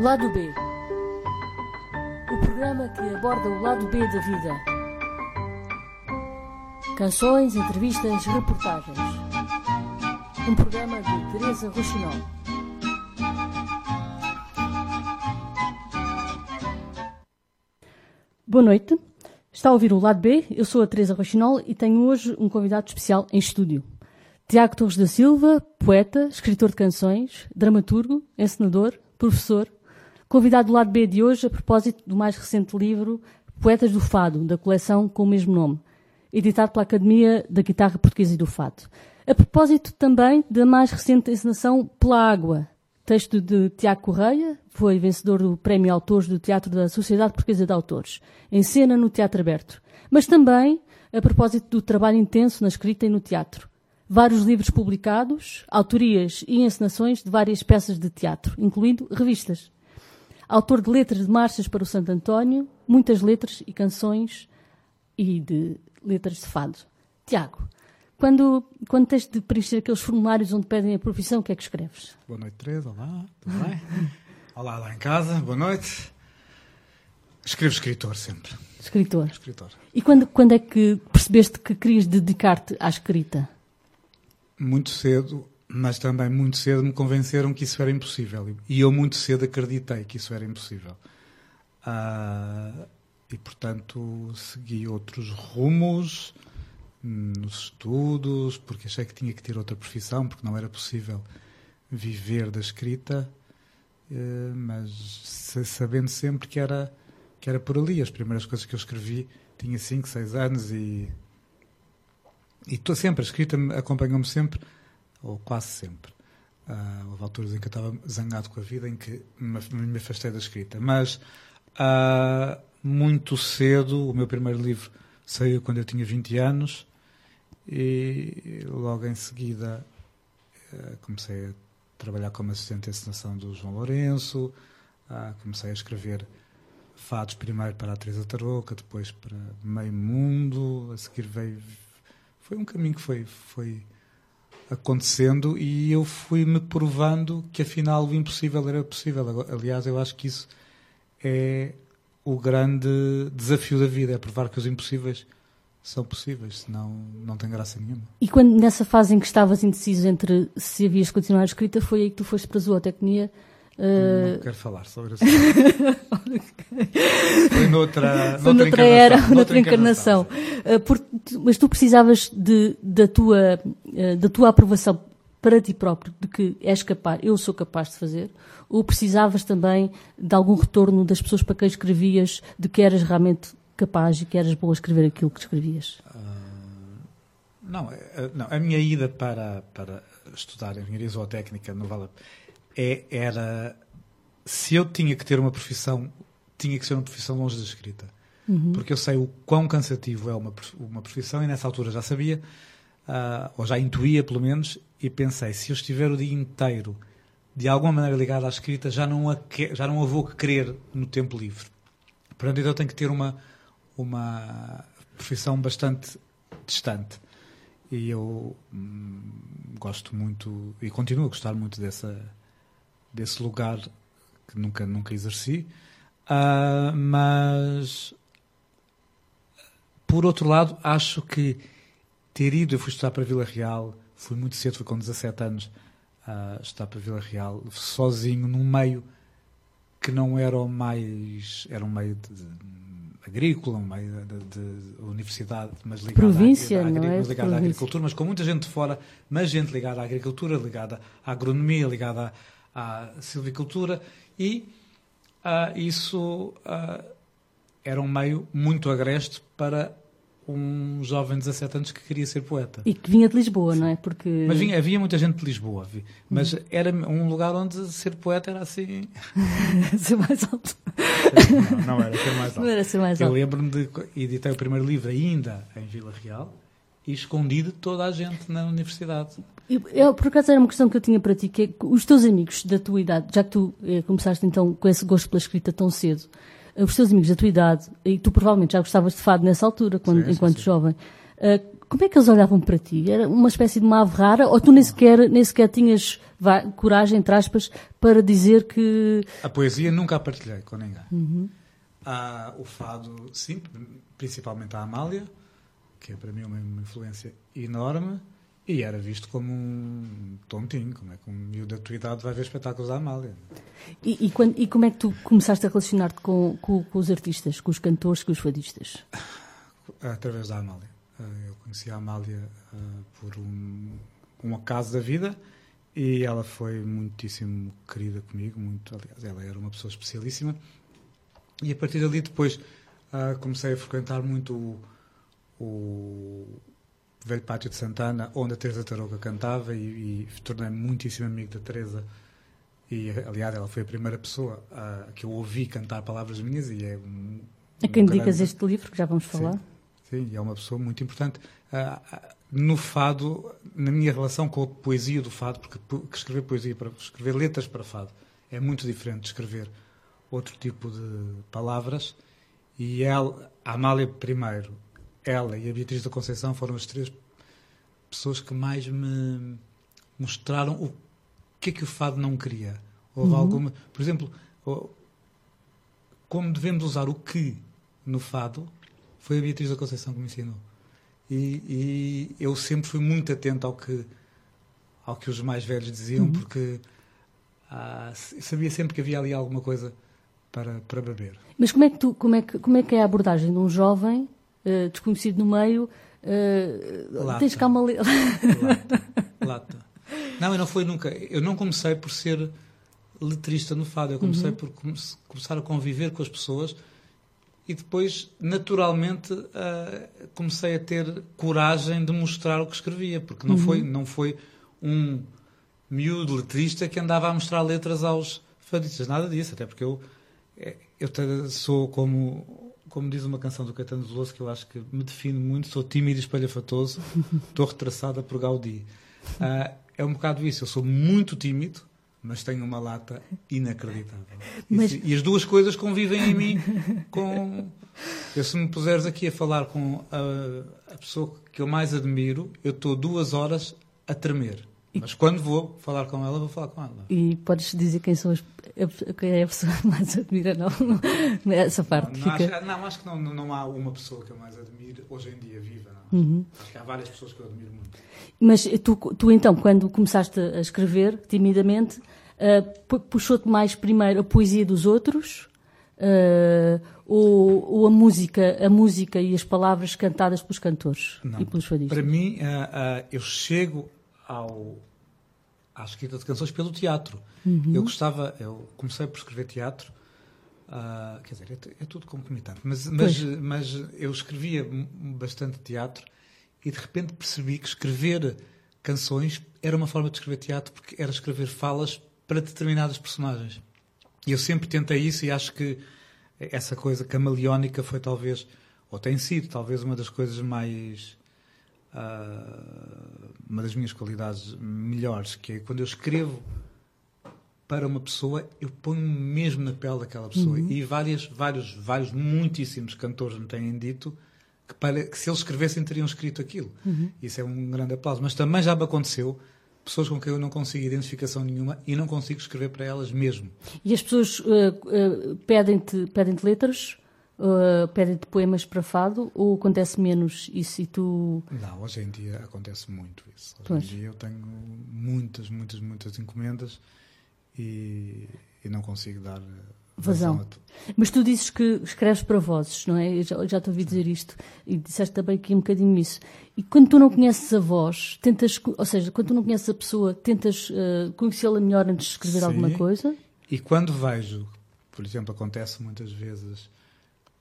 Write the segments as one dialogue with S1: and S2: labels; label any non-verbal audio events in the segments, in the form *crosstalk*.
S1: Lado B. O programa que aborda o lado B da vida. Canções, entrevistas, reportagens. Um programa de Teresa Rochinol. Boa noite. Está a ouvir o Lado B. Eu sou a Teresa Rochinol e tenho hoje um convidado especial em estúdio. Tiago Torres da Silva, poeta, escritor de canções, dramaturgo, encenador, professor, convidado do lado B de hoje a propósito do mais recente livro Poetas do Fado, da coleção com o mesmo nome, editado pela Academia da Guitarra Portuguesa e do Fado. A propósito também da mais recente encenação Pela Água, texto de Tiago Correia, foi vencedor do Prémio Autores do Teatro da Sociedade Portuguesa de Autores, em cena no Teatro Aberto, mas também a propósito do trabalho intenso na escrita e no teatro vários livros publicados, autorias e encenações de várias peças de teatro, incluindo revistas. Autor de letras de marchas para o Santo António, muitas letras e canções e de letras de fado. Tiago, quando, quando tens de preencher aqueles formulários onde pedem a profissão, o que é que escreves?
S2: Boa noite, Teresa. Olá, tudo bem? *laughs* Olá, lá em casa. Boa noite. Escrevo escritor sempre.
S1: Escritor.
S2: Escritor.
S1: E quando, quando é que percebeste que querias dedicar-te à escrita?
S2: muito cedo, mas também muito cedo me convenceram que isso era impossível. E eu muito cedo acreditei que isso era impossível. Uh, e, portanto, segui outros rumos nos estudos, porque achei que tinha que ter outra profissão, porque não era possível viver da escrita, uh, mas sabendo sempre que era, que era por ali. As primeiras coisas que eu escrevi tinha 5, 6 anos e e estou sempre, a escrita acompanhou-me sempre, ou quase sempre. Uh, houve alturas em que eu estava zangado com a vida, em que me, me afastei da escrita. Mas uh, muito cedo, o meu primeiro livro saiu quando eu tinha 20 anos, e logo em seguida uh, comecei a trabalhar como assistente de encenação do João Lourenço, comecei a escrever fados primeiro para a Teresa Tarouca, depois para Meio Mundo, a seguir veio foi um caminho que foi, foi acontecendo e eu fui-me provando que afinal o impossível era possível. Aliás, eu acho que isso é o grande desafio da vida, é provar que os impossíveis são possíveis, senão não tem graça nenhuma.
S1: E quando nessa fase em que estavas indeciso entre se havias continuado a escrita, foi aí que tu foste para a zootecnia
S2: não quero falar sobre isso. *laughs* Foi noutra,
S1: Foi noutra, noutra era, noutra, noutra encarnação. encarnação. Uh, mas tu precisavas de, da, tua, uh, da tua aprovação para ti próprio, de que és capaz, eu sou capaz de fazer, ou precisavas também de algum retorno das pessoas para quem escrevias, de que eras realmente capaz e que eras boa a escrever aquilo que escrevias? Uh,
S2: não, não, a minha ida para, para estudar engenharia zootécnica não vale a é, era se eu tinha que ter uma profissão, tinha que ser uma profissão longe da escrita. Uhum. Porque eu sei o quão cansativo é uma, uma profissão e nessa altura já sabia, uh, ou já intuía pelo menos, e pensei, se eu estiver o dia inteiro de alguma maneira ligado à escrita, já não a, que, já não a vou querer no tempo livre. Portanto, então eu tenho que ter uma, uma profissão bastante distante. E eu hum, gosto muito, e continuo a gostar muito dessa, desse lugar que nunca, nunca exerci. Uh, mas, por outro lado, acho que ter ido, eu fui estudar para Vila Real, fui muito cedo, fui com 17 anos uh, estudar para Vila Real, sozinho, num meio que não era o mais. era um meio de, de agrícola, um meio de, de, de, universidade, mas ligado,
S1: Província,
S2: à, à,
S1: é?
S2: ligado à agricultura, mas com muita gente de fora, mas gente ligada à agricultura, ligada à agronomia, ligada à à silvicultura e uh, isso uh, era um meio muito agreste para um jovem de 17 anos que queria ser poeta.
S1: E que vinha de Lisboa, não é? Porque...
S2: Mas vinha, havia muita gente de Lisboa, mas uhum. era um lugar onde ser poeta era assim... *laughs*
S1: ser mais alto.
S2: Não, não, era ser mais alto.
S1: Não era ser mais
S2: alto. Eu lembro-me de... Editei o primeiro livro ainda em Vila Real e escondi de toda a gente na universidade.
S1: Eu, eu, por acaso era uma questão que eu tinha para ti, que é os teus amigos da tua idade, já que tu eh, começaste então com esse gosto pela escrita tão cedo, eh, os teus amigos da tua idade, e tu provavelmente já gostavas de fado nessa altura, quando, sim, enquanto sim. jovem, uh, como é que eles olhavam para ti? Era uma espécie de uma ave rara ou tu nem sequer, nem sequer tinhas vá, coragem, entre aspas, para dizer que...
S2: A poesia nunca a partilhei com ninguém. Uhum. Ah, o fado, sim, principalmente a Amália, que é para mim uma, uma influência enorme, e era visto como um tontinho, como é que um miúdo da tua idade vai ver espetáculos da Amália.
S1: E, e, quando, e como é que tu começaste a relacionar-te com, com, com, os artistas, com os cantores, com os fadistas?
S2: Através da Amália. Ah, eu conheci a Amália uh, por um, um acaso da vida e ela foi muitíssimo querida comigo, muito, aliás, ela era uma pessoa especialíssima. E a partir dali depois uh, comecei a frequentar muito o, o Velho Pátio de Santana, onde a Teresa Tarouca cantava e, e tornei-me muitíssimo amigo da Teresa. E, aliás, ela foi a primeira pessoa uh, que eu ouvi cantar palavras minhas e é um,
S1: A quem um dedicas grande... este livro, que já vamos falar.
S2: Sim. Sim, é uma pessoa muito importante. Uh, no fado, na minha relação com a poesia do fado, porque escrever poesia, para escrever letras para fado, é muito diferente de escrever outro tipo de palavras. E ela, a Amália primeiro, ela e a Beatriz da Conceição foram as três pessoas que mais me mostraram o que é que o fado não queria. Houve uhum. alguma, por exemplo, como devemos usar o que no fado foi a Beatriz da Conceição que me ensinou. E, e, eu sempre fui muito atento ao que, ao que os mais velhos diziam, uhum. porque ah, sabia sempre que havia ali alguma coisa para, para beber.
S1: Mas como é, que tu, como, é que, como é que é a abordagem de um jovem uh, desconhecido no meio? Uh, lata. Tens calma ler.
S2: Lata. *laughs* Lata. Não, eu não fui nunca. Eu não comecei por ser letrista no fado. Eu comecei uhum. por come começar a conviver com as pessoas e depois, naturalmente, uh, comecei a ter coragem de mostrar o que escrevia, porque não, uhum. foi, não foi um miúdo letrista que andava a mostrar letras aos fadistas, nada disso, até porque eu, eh, eu sou como, como diz uma canção do Caetano Veloso que eu acho que me define muito, sou tímido e espalhafatoso, *laughs* estou retraçada por Gaudí. Uh, é um bocado isso, eu sou muito tímido, mas tenho uma lata inacreditável. Mas... E, e, as duas coisas convivem em mim com. Eu, se me puseres aqui a falar com a, a pessoa que eu mais admiro, eu estou duas horas a tremer. Mas quando vou falar com ela, vou falar com ela.
S1: E podes dizer quem, são as, quem é a pessoa que mais admira, não? Essa parte.
S2: Não, não, fica... acho, não acho, que não, não há uma pessoa que eu mais admiro hoje em dia viva. Uhum. Acho que há várias pessoas que eu admiro muito.
S1: Mas tu, tu então, quando começaste a escrever timidamente, uh, puxou-te mais primeiro a poesia dos outros uh, ou, ou, a música, a música e as palavras cantadas pelos cantores
S2: não.
S1: e pelos fadistas?
S2: Para mim, uh, eu chego ao, à escrita de canções pelo teatro. Uhum. Eu gostava, eu comecei por escrever teatro, uh, quer dizer, é, é, tudo concomitante, mas, mas, mas eu escrevia bastante teatro e de repente percebi que escrever canções era uma forma de escrever teatro porque era escrever falas para determinadas personagens. E eu sempre tentei isso e acho que essa coisa camaleónica foi talvez, ou tem sido talvez uma das coisas mais uh, uma das minhas qualidades melhores, que é quando eu escrevo para uma pessoa, eu ponho mesmo na pele daquela pessoa. Uhum. E várias, vários, vários, muitíssimos cantores me têm dito que, para, que se eles escrevessem teriam escrito aquilo. Uhum. Isso é um grande aplauso. Mas também já me aconteceu pessoas com quem eu não consigo identificação nenhuma e não consigo escrever para elas mesmo.
S1: E as pessoas uh, uh, pedem-te pedem letras Uh, pedem-te poemas para fado ou acontece menos isso e tu...
S2: Não, hoje em dia acontece muito isso. Hoje pois. em dia eu tenho muitas, muitas, muitas encomendas e, e não consigo dar vazão. vazão
S1: Mas tu dizes que escreves para vozes, não é? Eu já, já te ouvi dizer isto e disseste também aqui um bocadinho isso. E quando tu não conheces a voz, tentas, ou seja, quando tu não conheces a pessoa, tentas uh, conhecê-la melhor antes de escrever Sim. alguma coisa?
S2: E quando vejo, por exemplo, acontece muitas vezes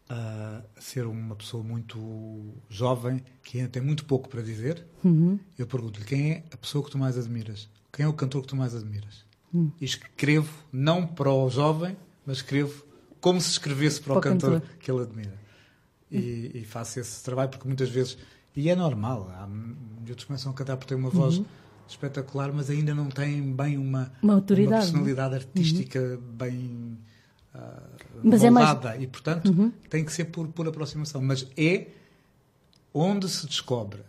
S2: a ser uma pessoa muito jovem, que ainda tem muito pouco para dizer, uhum. eu pergunto-lhe quem é a pessoa que tu mais admiras? Quem é o cantor que tu mais admiras? Uhum. E escrevo, não para o jovem, mas escrevo como se escrevesse para, para o cantor, cantor, que ele admira. E, e, faço esse trabalho porque muitas vezes, e é normal, há muitos começam a cantar por ter uma voz uhum. espetacular, mas ainda não têm bem uma,
S1: uma,
S2: uma personalidade artística uhum. bem uh, mas moldada é mais... e, portanto, uhum. tem que ser por, por aproximação. Mas é onde se descobre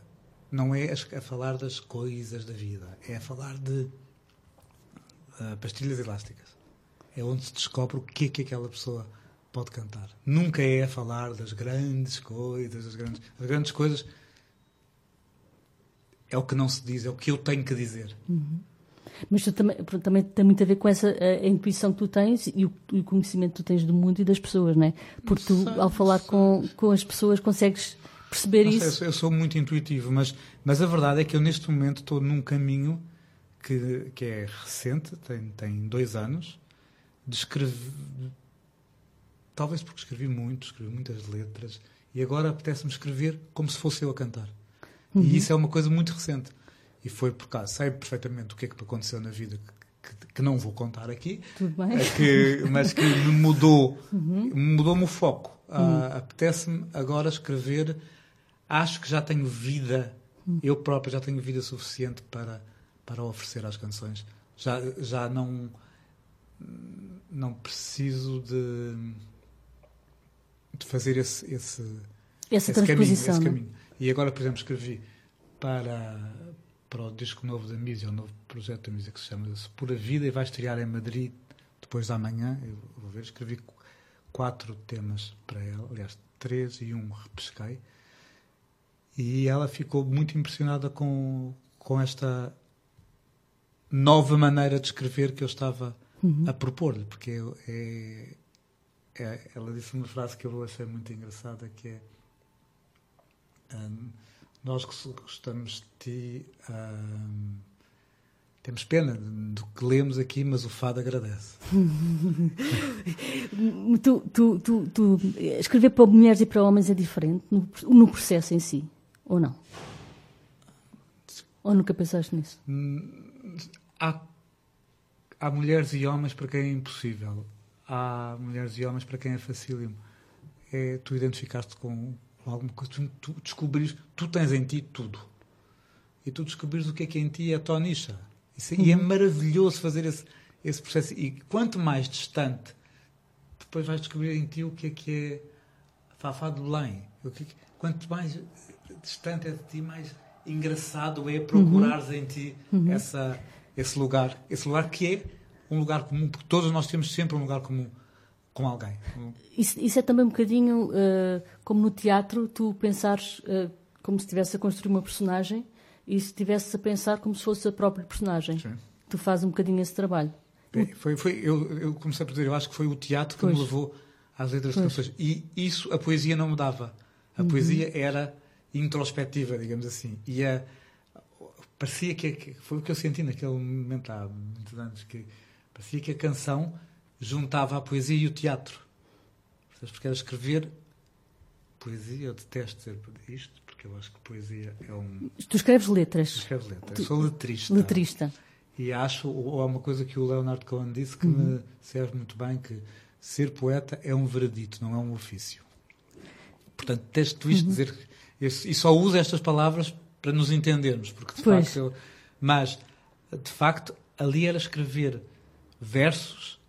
S2: não é a, a falar das coisas da vida, é a falar de uh, pastilhas elásticas. É onde se descobre o que é que aquela pessoa pode cantar. Nunca é a falar das grandes coisas, das grandes, as grandes coisas é o que não se diz, é o que eu tenho que dizer.
S1: Uhum. Mas tu também, também tem muito a ver com essa a, a intuição que tu tens e o, o, conhecimento que tu tens do mundo e das pessoas, não é? Porque tu, sei, ao falar com, com as pessoas, consegues perceber
S2: não
S1: isso.
S2: Sei, eu, sou, muito intuitivo, mas, mas a verdade é que eu neste momento estou num caminho que, que é recente, tem, tem dois anos, de escrever. Talvez porque escrevi muito, escrevi muitas letras, e agora apetece-me escrever como se fosse eu a cantar. Uhum. E isso é uma coisa muito recente. E foi por causa, sei perfeitamente o que é que aconteceu na vida que, que, não vou contar aqui,
S1: é
S2: que, mas que me mudou, uhum. mudou-me o foco. Uh, uhum. Apetece-me agora escrever. Acho que já tenho vida, uhum. eu próprio já tenho vida suficiente para, para oferecer às canções. Já, já não, não preciso de, de fazer esse, esse,
S1: essa
S2: esse
S1: caminho,
S2: esse caminho. E agora, por exemplo, escrevi para, para o disco novo da Mísia, o novo projeto da Mísia que se chama Pura Vida e vai estrear em Madrid depois da manhã. Eu vou ver, escrevi quatro temas para ela, aliás, três e um repesquei. E ela ficou muito impressionada com, com esta nova maneira de escrever que eu estava uhum. a propor-lhe, porque é, é, ela disse uma frase que eu achei muito engraçada, que é um, nós que gostamos de ti um, temos pena do que lemos aqui, mas o fado agradece. *laughs*
S1: tu, tu, tu, tu, escrever para mulheres e para homens é diferente no, no processo em si, ou não? Ou nunca pensaste nisso?
S2: Hum, há, há mulheres e homens para quem é impossível. Há mulheres e homens para quem é facílimo. É, tu identificaste com, alguma coisa, tu, tu descobrires, tu tens em ti tudo. E tu descobrires o que é que é em ti é a tonicha. Isso, uhum. E é maravilhoso fazer esse, esse processo. E quanto mais distante, depois vais descobrir em ti o que é que é Fafá de Belém. O que, é quanto mais distante é de ti, mais engraçado é procurares uhum. em ti uhum. essa, esse lugar. Esse lugar que é um lugar comum, porque todos nós temos sempre um lugar comum com alguém.
S1: Isso, isso é também um bocadinho uh, como no teatro, tu pensares uh, como se estivesse a construir uma personagem e se estivesse a pensar como se fosse a própria personagem. Sim. Tu fazes um bocadinho esse trabalho.
S2: Bem, foi, foi, eu, eu comecei por dizer, eu acho que foi o teatro que pois. me levou às letras de canções. E isso a poesia não me dava. A uhum. poesia era introspectiva, digamos assim. E a, parecia que, que, foi o que eu senti naquele momento há muitos anos, que parecia que a canção juntava a poesia e o teatro. Porque era escrever poesia, eu detesto dizer isto, porque eu acho que poesia é um.
S1: Tu escreves letras.
S2: Escreves letras. Tu... Eu sou letrista.
S1: Letrista.
S2: E acho, ou há uma coisa que o Leonardo Cohen disse que uhum. me serve muito bem, que ser poeta é um veredito, não é um ofício. Portanto, detesto isto uhum. dizer. e só uso estas palavras para nos entendermos, porque de pois. facto. Eu, mas, de facto, ali era escrever versos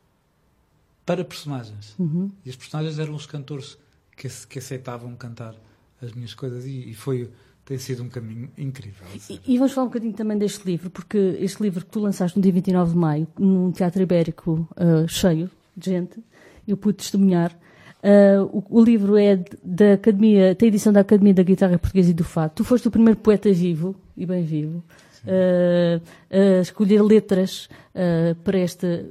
S2: para personagens. Uhum. E os personagens eram os cantores que, que aceitavam cantar as minhas coisas e, e foi tem sido um caminho incrível.
S1: E, e, vamos falar um bocadinho também deste livro, porque este livro que tu lançaste no dia 29 de maio, num teatro ibérico uh, cheio de gente, eu pude testemunhar. Uh, o, o, livro é da Academia, tem edição da Academia da Guitarra Portuguesa e do Fado. Tu foste o primeiro poeta vivo, e bem vivo, uh, uh, escolher letras uh, para este,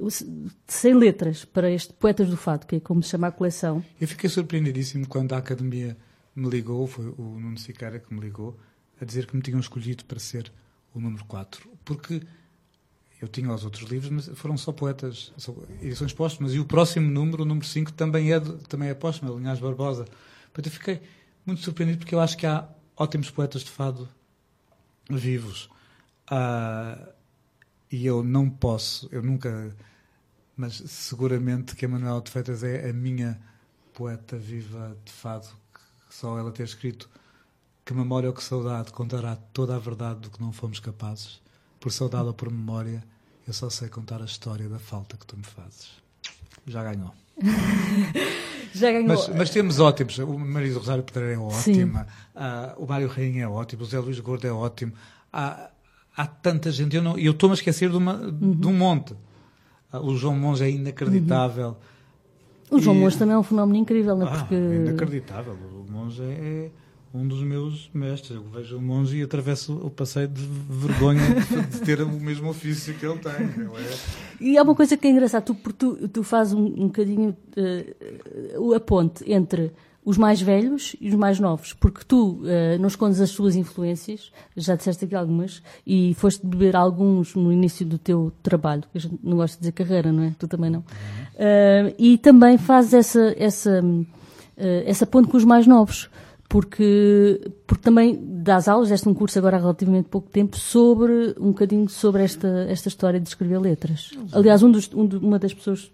S1: sem letras, para este Poetas do Fado, que é como se chama a coleção.
S2: Eu fiquei surpreendidíssimo quando a Academia me ligou, foi o Nuno Sicara que me ligou, a dizer que me tinham escolhido para ser o número 4, porque eu tinha os outros livros, mas foram só poetas, só edições póstumas, e o próximo número, o número 5, também é, também é póstumo, é Linhas Barbosa. Portanto, eu fiquei muito surpreendido porque eu acho que há ótimos poetas de fado vivos. Uh, e eu não posso, eu nunca, mas seguramente que a Manuela de Feitas é a minha poeta viva de fado, que só ela ter escrito que memória ou que saudade contará toda a verdade do que não fomos capazes. Por saudade ou por memória, eu só sei contar a história da falta que tu me fazes. já ganhou. *laughs*
S1: Já ganhou.
S2: Mas, mas temos ótimos. O Maria do Rosário Pedreira é ótima. Uh, o Mário Rainha é ótimo. O Zé Luís Gordo é ótimo. Há, há tanta gente. Eu, não, eu estou-me a esquecer de, uma, uhum. de um monte. Uh, o João Monge é inacreditável.
S1: Uhum. O João e... Monge também é um fenómeno incrível, não é?
S2: Ah, Porque... é inacreditável. O Monge é um dos meus mestres. Eu vejo o monge e atravesso o passeio de vergonha de, ter o mesmo ofício que ele tem. É...
S1: E há uma coisa que é engraçada, tu, tu, tu fazes um, um bocadinho uh, a ponte entre os mais velhos e os mais novos, porque tu uh, não escondes as tuas influências, já disseste aqui algumas, e foste beber alguns no início do teu trabalho, eu não gosto de dizer carreira, não é? Tu também não. Uh, e também fazes essa, essa, uh, essa ponte com os mais novos porque, porque também das aulas, deste um curso agora há relativamente pouco tempo, sobre um bocadinho sobre esta, esta história de escrever letras. Aliás, um dos, um, uma das pessoas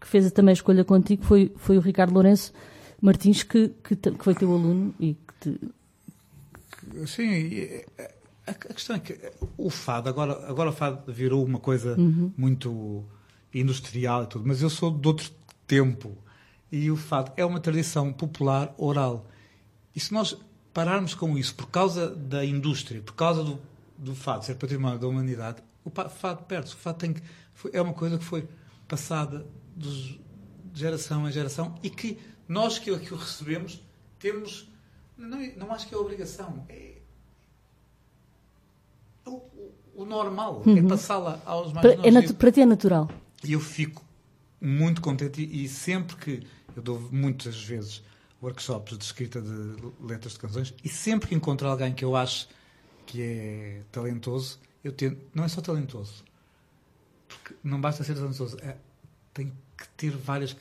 S1: que fez também a escolha contigo foi, foi o Ricardo Lourenço Martins, que, que, que foi teu aluno e que te...
S2: Sim, a, questão é que o fado, agora, agora o fado virou uma coisa uhum. muito industrial e tudo, mas eu sou de outro tempo e o fado é uma tradição popular oral e se nós pararmos com isso por causa da indústria, por causa do, do fado ser património da humanidade, o fado perde-se. O fado tem que, foi, é uma coisa que foi passada de geração em geração e que nós que, que o recebemos temos. Não, não acho que é obrigação. É, o, o, o normal. É uhum. É passá-la aos mais
S1: para, novos. É para ti é natural.
S2: E eu fico muito contente e, e sempre que eu dou muitas vezes workshops de escrita de letras de canções e sempre que encontro alguém que eu acho que é talentoso, eu tento. Não é só talentoso, porque não basta ser talentoso, é, tem que ter várias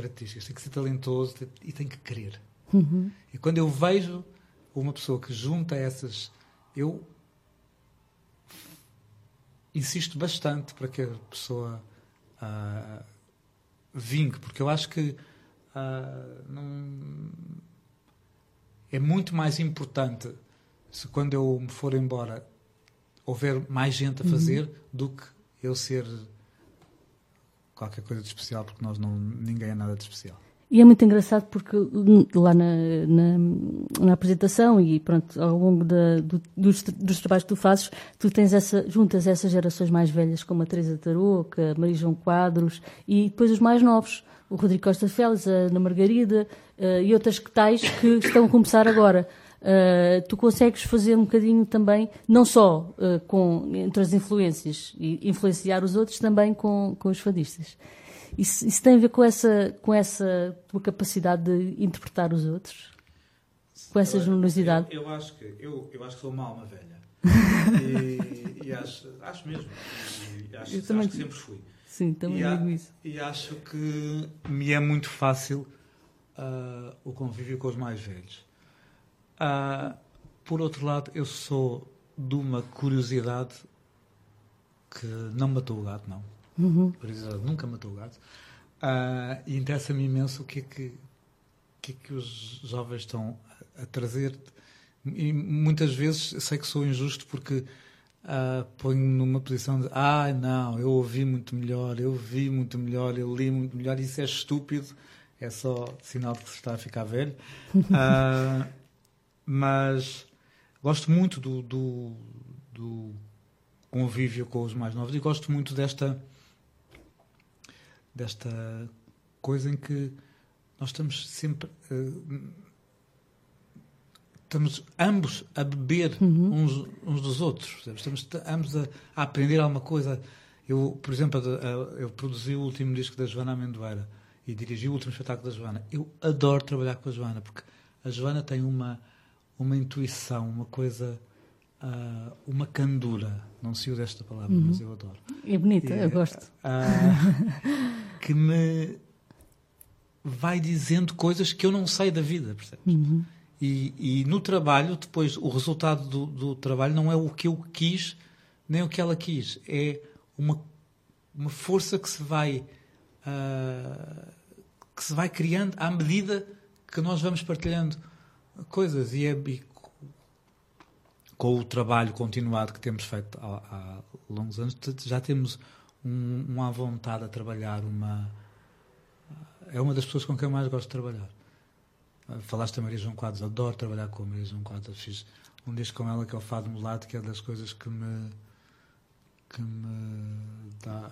S2: características. Tem que ser talentoso e tem que querer. Uhum. E quando eu vejo uma pessoa que junta essas, eu insisto bastante para que a pessoa uh, vingue, porque eu acho que Uh, não... É muito mais importante se quando eu me for embora houver mais gente a uhum. fazer uhum. do que eu ser qualquer coisa de especial, porque nós não, ninguém é nada de especial.
S1: E é muito engraçado porque hum, lá na, na, na apresentação e pronto, ao longo da, do, dos, dos, trabalhos que tu fazes, tu tens essa, juntas essas gerações mais velhas como a Teresa Tarouca, a Maria João Quadros e depois os mais novos o Rodrigo Costa Félix, a Ana Margarida uh, e outras que tais que estão a começar agora. Uh, tu consegues fazer um bocadinho também, não só uh, com, entre as influências e influenciar os outros, também com, com os fadistas. Isso, isso tem a ver com essa, com essa tua capacidade de interpretar os outros? Com essa generosidade?
S2: Eu, eu, acho que, eu, eu acho que sou uma alma velha. *laughs* e, e acho, acho mesmo. E acho, eu também... acho que sempre fui.
S1: Sim, também e digo isso.
S2: E acho que me é muito fácil uh, o convívio com os mais velhos. Uh, por outro lado, eu sou de uma curiosidade que não matou o gato, não. Uhum. Curiosidade nunca matou o gato. Uh, e interessa-me imenso o que é que, que, é que os jovens estão a, trazer. E muitas vezes sei que sou injusto porque uh, ponho numa posição de ah, não, eu ouvi muito melhor, eu vi muito melhor, eu li muito melhor, isso é estúpido, é só sinal de que se está a ficar velho. Uh, *laughs* mas gosto muito do, do, do, convívio com os mais novos e gosto muito desta, desta coisa em que nós estamos sempre. Uh, estamos ambos a beber uhum. uns, uns, dos outros. Estamos ambos a, a, aprender alguma coisa. Eu, por exemplo, eu produzi o último disco da Joana Amendoeira e dirigi o último espetáculo da Joana. Eu adoro trabalhar com a Joana porque a Joana tem uma, uma intuição, uma coisa, uh, uma candura. Não se usa esta palavra, uhum. mas eu adoro.
S1: É bonita, eu gosto.
S2: Uh, *laughs* que me vai dizendo coisas que eu não sei da vida, percebes? Uhum. E, e no trabalho, depois, o resultado do, do, trabalho não é o que eu quis, nem o que ela quis. É uma, uma força que se vai uh, que se vai criando à medida que nós vamos partilhando coisas. E, é, e com o trabalho continuado que temos feito há, há longos anos, já temos um, uma vontade a trabalhar uma, é uma das pessoas com quem eu mais gosto de trabalhar. Falaste da Maria João Quadros, adoro trabalhar com a Maria João Quadros. Fiz um disco com ela que é o Fado Mulato, que é das coisas que me, que me dá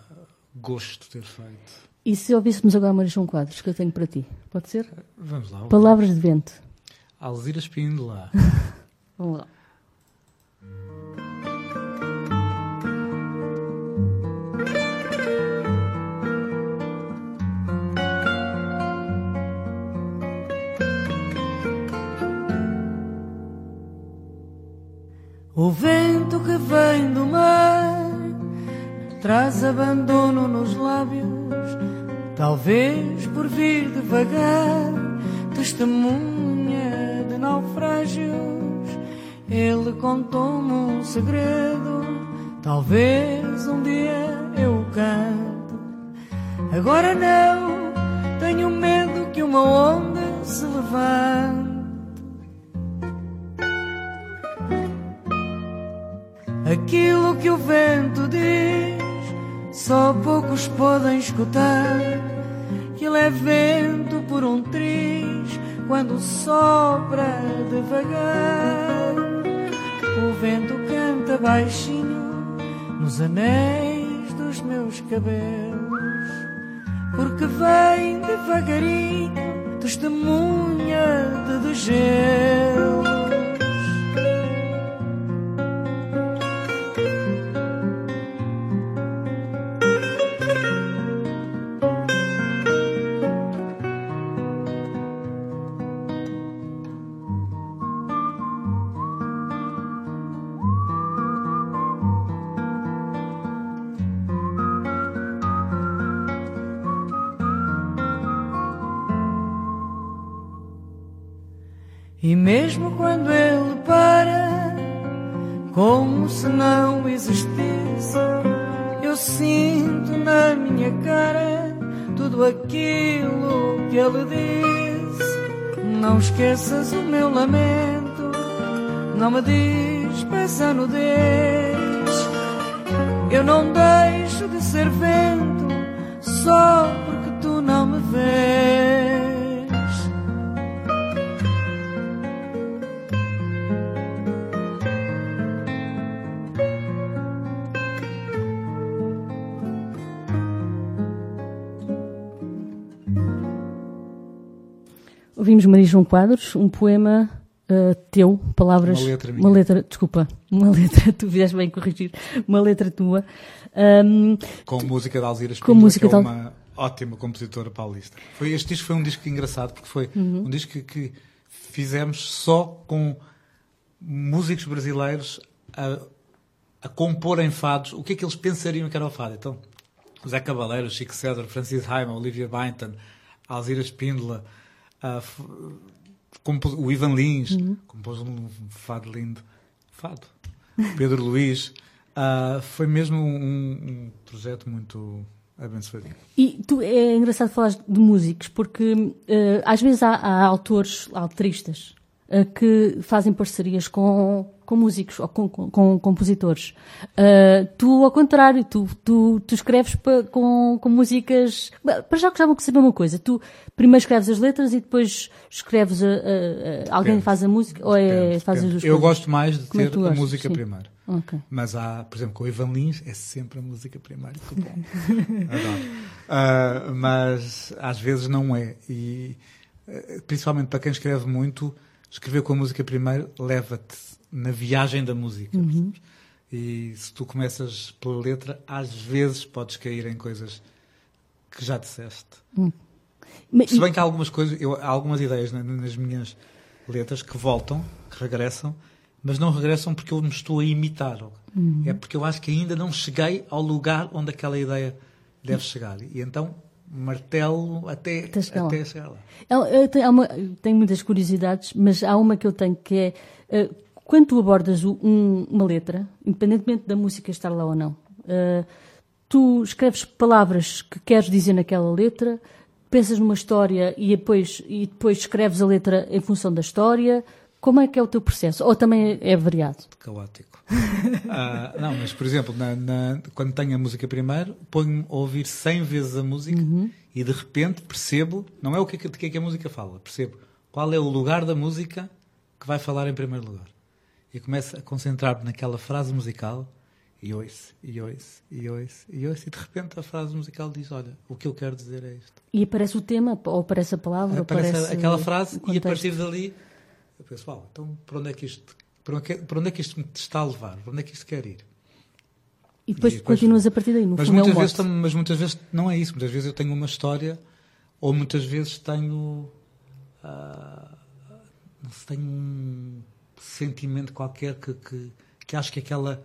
S2: gosto de ter feito.
S1: E se ouvíssemos agora Maria João Quadros, que eu tenho para ti? Pode ser?
S2: Vamos lá.
S1: Palavras de vento.
S2: Alzira Espíndola. *laughs*
S1: Vamos lá.
S3: O vento que vem do mar traz abandono nos lábios, talvez por vir devagar, testemunha de naufrágios. Ele contou-me um segredo, talvez um dia eu canto. Agora não, tenho medo que uma onda se levante Aquilo que o vento diz, só poucos podem escutar. Que ele é vento por um triz, quando sopra devagar. O vento canta baixinho nos anéis dos meus cabelos, porque vem devagarinho, testemunha de degelo. E mesmo quando ele para, como se não existisse, eu sinto na minha cara tudo aquilo que ele disse. Não esqueças o meu lamento, não me despeça nudez. Eu não deixo de ser vento só porque tu não me vês.
S1: Ouvimos Maria João Quadros, um poema uh, teu, palavras.
S2: Uma letra minha.
S1: Uma letra, desculpa, uma *laughs* letra, tu vieste bem corrigir, uma letra tua. Um,
S2: Com música de Alzira
S1: Com
S2: Espíndola,
S1: música
S2: que é uma ótima compositora paulista. Foi, este disco foi um disco engraçado, porque foi
S1: Uhum.
S2: um disco que, que fizemos só com músicos brasileiros a, a comporem fados. O que é que eles pensariam que era o fado? Então, José Cabaleiro, Chico César, Francis Raima, Olivia Bainton, Alzira Espíndola, compôs- o Ivan Lins,
S1: Uhum.
S2: compôs um fado lindo. Fado. Pedro Luís. *laughs* Ah, foi mesmo um, um projeto muito abençoadinho.
S1: E tu, é engraçado falar de músicos, porque eh, às vezes há, há autores, há eh, que fazem parcerias com, com músicos ou com, com- com compositores. Eh, tu, ao contrário, tu, tu, tu escreves pa- com, com músicas. Para já gostava de saber uma coisa: tu primeiro escreves as letras e depois escreves a, a- a- alguém
S2: Depende.
S1: faz a música ou é,
S2: Depende,
S1: faz as
S2: depende.
S1: duas
S2: Eu
S1: coisas?
S2: gosto mais de
S1: Como é
S2: ter
S1: que
S2: a música
S1: Sim.
S2: primeiro.
S1: Ok.
S2: Mas há, por exemplo, com o Ivan Lins, é sempre a música primeiro. Que bom. *laughs* Adoro. Ah, mas às vezes não é. E eh, principalmente para quem escreve muito, escrever com a música primeiro leva-te na viagem da música.
S1: Uhum.
S2: E se tu começas pela letra, às vezes podes cair em coisas que já disseste.
S1: Mas-
S2: Se bem que há algumas coisas, eu, há algumas ideias na- nas minhas letras que voltam, que regressam, mas não regressam porque eu me estou a imitar. É porque eu acho que ainda não cheguei ao lugar onde aquela ideia deve chegar. E então martelo até,
S1: Até chegar lá.
S2: até chegar lá.
S1: Eu, eu tenho, uma- tenho muitas curiosidades, mas há uma que eu tenho que é eh, quando tu abordas um- uma letra, independentemente da música estar lá ou não, eh, tu escreves palavras que queres dizer naquela letra, pensas numa história e depois, e depois escreves a letra em função da história. Como é que é o teu processo? Ou também é variado?
S2: Caótico. *laughs* ah, não, mas por exemplo, na, na, quando tenho a música primeiro, ponho-me a ouvir 100 vezes a música
S1: Uhum.
S2: e de repente percebo, não é o que, de que é que a música fala, percebo qual é o lugar da música que vai falar em primeiro lugar. E começo a concentrar-me naquela frase musical e ouço, e ouço, e ouço, e ouço, e de repente a frase musical diz: Olha, o que eu quero dizer é isto.
S1: E aparece o tema, ou aparece a palavra, ou
S2: Aparece
S1: aparece
S2: aquela frase e a partir dali eu penso, "Uau, então para onde é que isto para onde é que, onde é que isto me está a levar? Para onde é que isto quer ir?
S1: E depois,
S2: E depois-
S1: continuas a partir daí, no
S2: Mas
S1: fundo é
S2: muitas, vezes,
S1: mote.
S2: tam- mas muitas vezes não é isso. Muitas vezes eu tenho uma história, ou muitas vezes tenho, não sei, tenho um sentimento qualquer que, que, que acho que aquela,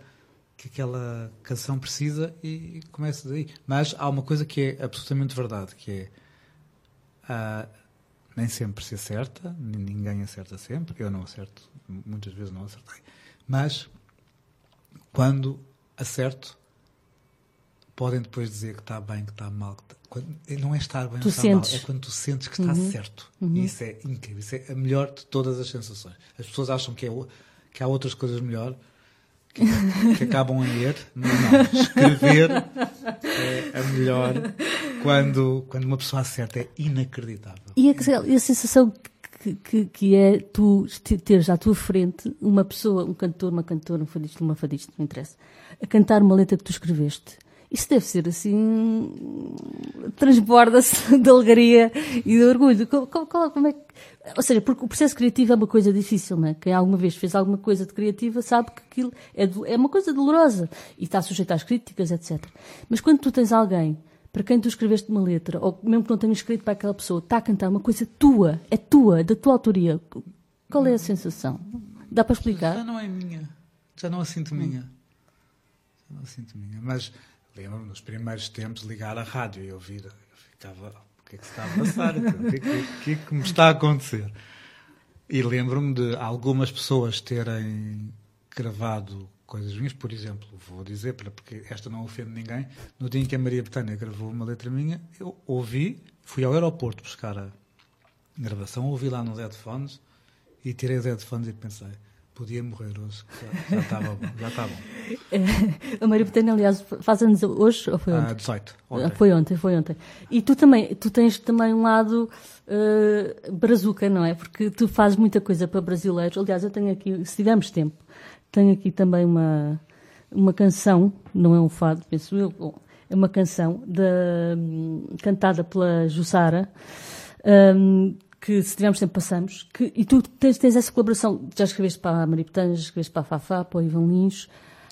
S2: que aquela canção precisa e começo daí. Mas há uma coisa que é absolutamente verdade, que é ah, nem sempre se acerta, ninguém acerta sempre, eu não acerto, muitas vezes não acertei, mas quando acerto, podem depois dizer que está bem, que está mal. Que está... Quando... Não é estar bem
S1: Tu
S2: ou estar mal,
S1: sentes.
S2: é quando tu sentes que está certo. E isso é incrível, isso é a melhor de todas as sensações. As pessoas acham que, é, que há outras coisas melhor que, que acabam em er, mas não. Escrever é a melhor quando, quando uma pessoa acerta, é inacreditável.
S1: E a, e a sensação que, que, que é tu te- teres à tua frente uma pessoa, um cantor, uma cantora, um fadista, uma fadista, não interessa, a cantar uma letra que tu escreveste. Isso deve ser assim. transborda-se *laughs* de alegria e de orgulho. Qual- qual- como é que- ou seja, porque o processo criativo é uma coisa difícil, não é? Quem alguma vez fez alguma coisa de criativa sabe que aquilo é, do- é uma coisa dolorosa e está sujeito às críticas, etc. Mas quando tu tens alguém para quem tu escreveste uma letra, ou mesmo que não tenhas escrito para aquela pessoa, está a cantar uma coisa tua, é tua, da tua autoria, qual é a sensação? Dá para
S2: Já
S1: explicar?
S2: não é minha. Já não a sinto minha. Já não a sinto minha. Mas lembro-me nos primeiros tempos ligar a rádio e ouvir. Eu ficava, o que é que se está a passar? O que é que, que, é que me está a acontecer? E lembro-me de algumas pessoas terem gravado coisas minhas, por exemplo, vou dizer, porque esta não ofende ninguém, no dia em que a Maria Betânia gravou uma letra minha, eu ouvi, fui ao aeroporto buscar a gravação, ouvi lá nos headphones e tirei os headphones e pensei, podia morrer hoje, já, estava bom, já está bom. *laughs*
S1: A Maria Betânia, aliás, faz anos hoje ou foi
S2: Ah,
S1: ontem?
S2: 18,
S1: Ah,
S2: ontem.
S1: Foi ontem, foi ontem. E tu também, tu tens também um lado uh, brazuca, não é? Porque tu fazes muita coisa para brasileiros. Aliás, eu tenho aqui, se tivermos tempo, tenho aqui também uma, uma canção, não é um fado, penso eu, é uma canção da, hum, cantada pela Jussara, hum, que se tivermos tempo passamos, que, e tu tens, tens essa colaboração, já escreveste para a Maria Betânia, já escreveste para a Fafá, para o Ivan Lins,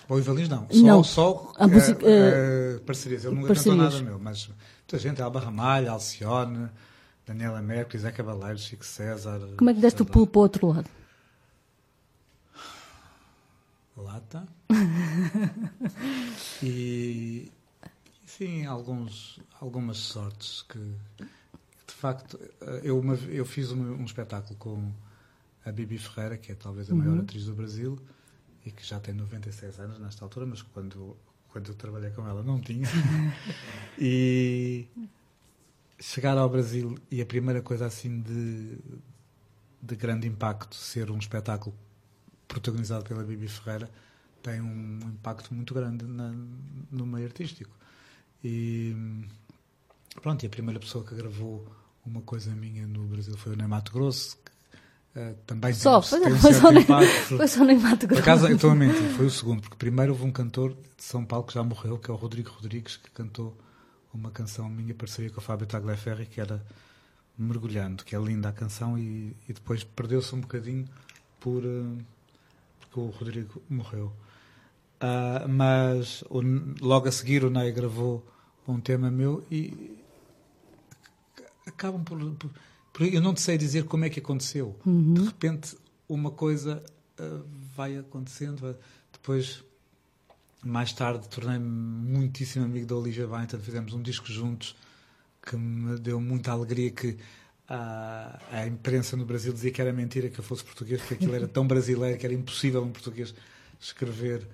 S2: Ou Ivalins não, só,
S1: Não.
S2: só
S1: A música,
S2: eh, eh, parcerias. Ele nunca
S1: parcerias.
S2: cantou nada meu, mas muita gente, Alba Ramalho, Alcione, Daniela Mercury, Zé Cabaleiro, Chico César.
S1: como é que deste o pulo para o outro lado?
S2: Lata. *laughs* e, sim, alguns, algumas sortes que, facto, eh, eu, uma, eu fiz um, um espetáculo com a Bibi Ferreira, que é talvez a maior atriz do Brasil, e que já tem 96 anos nesta altura, mas quando, quando eu trabalhei com ela não tinha. *laughs* e chegar ao Brasil e a primeira coisa assim de, de grande impacto ser um espetáculo protagonizado pela Bibi Ferreira tem um impacto muito grande na- no meio artístico. E pronto, e a primeira pessoa que gravou uma coisa minha no Brasil foi o Mato Grosso, eh, também
S1: Só, foi,
S2: um
S1: foi, só
S2: impacto.
S1: foi só nem Mato
S2: Por
S1: Grosso.
S2: acaso, eu estou a mentir, foi o segundo, porque primeiro houve um cantor de São Paulo que já morreu, que é o Rodrigo Rodrigues, que cantou uma canção minha, parceria com o Fábio Tagliaferri, que era Mergulhando, que é linda a canção, e, e depois perdeu-se um bocadinho por, eh, porque o Rodrigo morreu. Ah, mas o- logo a seguir o Ney gravou um tema meu e acabam por, por- por- Eu não te sei dizer como é que aconteceu. De repente, uma coisa ah, vai acontecendo. vai- Depois, mais tarde, tornei-me muitíssimo amigo da Olivia Bainton. Fizemos um disco juntos que me deu muita alegria que a, a imprensa no Brasil dizia que era mentira que eu fosse português, porque aquilo era tão brasileiro que era impossível um português escrever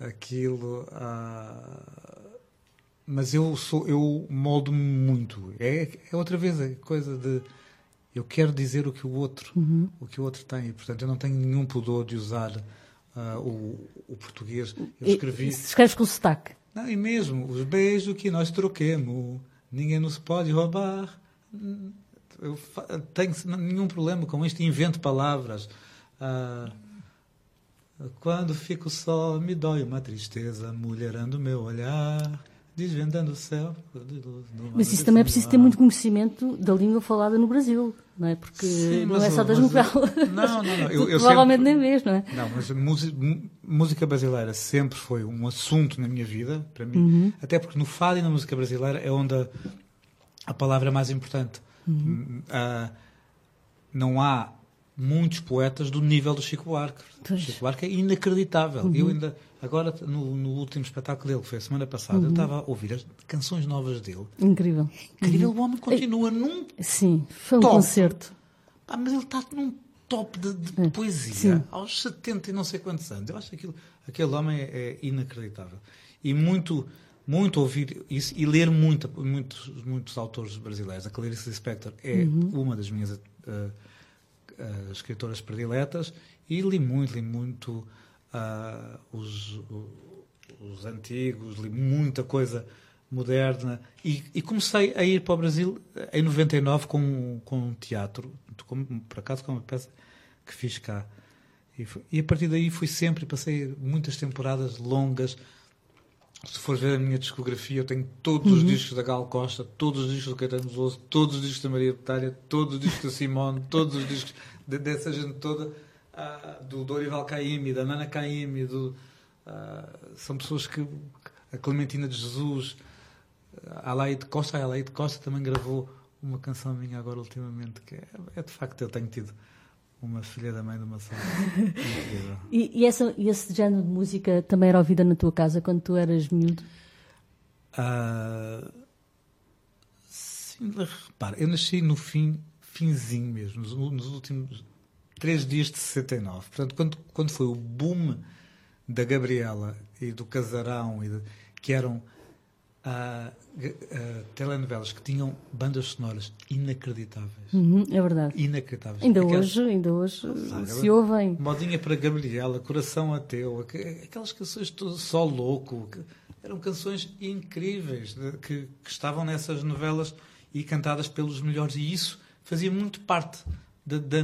S2: aquilo. ah, mas eu sou eu moldo-me muito. É, é outra vez a coisa de Eu quero dizer o que o outro, uhum. o que o outro tem. E, portanto, eu não tenho nenhum pudor de usar uh, o, o, português. Eu escrevi.
S1: Escreves com sotaque.
S2: Não, e mesmo os beijos que nós troquemos, ninguém nos pode roubar. Eu tenho nenhum problema com este invento palavras. Uh, quando fico só, me dói uma tristeza, mulherando meu olhar desvendando o céu.
S1: Mas isso também é preciso ter muito conhecimento da língua falada no Brasil, não é? Porque Sim, não é só das novelas.
S2: Não, não, não. Eu,
S1: eu Provavelmente sempre, nem mesmo, não é?
S2: Não, mas música, música, brasileira sempre foi um assunto na minha vida, para mim. Uhum. Até porque no fado e na música brasileira é onde a, a palavra é mais importante. Uhum. Uh, não há muitos poetas do nível do Chico Buarque. Pois. Chico Buarque é inacreditável. Uhum. Eu ainda Agora, no, no, último espetáculo dele, que foi a semana passada, uhum. eu estava a ouvir as canções novas dele.
S1: Incrível.
S2: Incrível, uhum. o homem continua num.
S1: Sim, foi um top. concerto.
S2: Ah, mas ele está num top de, de é. poesia Sim. aos 70 e não sei quantos anos. Eu acho que aquilo, aquele homem é, é inacreditável. E muito muito ouvir isso e ler muito, muitos, muitos autores brasileiros. A Clarice Lispector é uhum. uma das minhas uh, uh, escritoras prediletas e li muito, li muito uh, os, os, antigos, li muita coisa moderna e, e, comecei a ir para o Brasil em 99 com, com um teatro, com, por acaso com uma peça que fiz cá. E, foi, e, a partir daí fui sempre, passei muitas temporadas longas. Se for ver a minha discografia, eu tenho todos uhum. os discos da Gal Costa, todos os discos do Caetano Veloso, todos os discos da Maria Betalha, todos os discos da Simone, *laughs* todos os discos de, dessa gente toda uh, do Dorival Caymmi, da Nana Caymmi, do, uh, são pessoas que a Clementina de Jesus, a Alaide Costa, a Alaide Costa também gravou uma canção minha agora ultimamente que é, é de facto eu tenho tido uma filha da mãe de uma sala. *laughs*
S1: e, e, essa, e esse género de música também era ouvida na tua casa quando tu eras miúdo?
S2: Uh, sim, repara, eu nasci no fim, finzinho mesmo, nos, nos últimos três dias de 69. Portanto, quando, quando foi o boom da Gabriela e do Casarão, e de, que eram uh, telenovelas que tinham bandas sonoras inacreditáveis.
S1: Uhum, é verdade.
S2: Inacreditáveis.
S1: Ainda Aquelas, hoje, ainda hoje sabe, se ouvem.
S2: Modinha para Gabriela, Coração Ateu, aquelas canções todo só louco, que eram canções incríveis que, que estavam nessas novelas e cantadas pelos melhores. E isso fazia muito parte da, da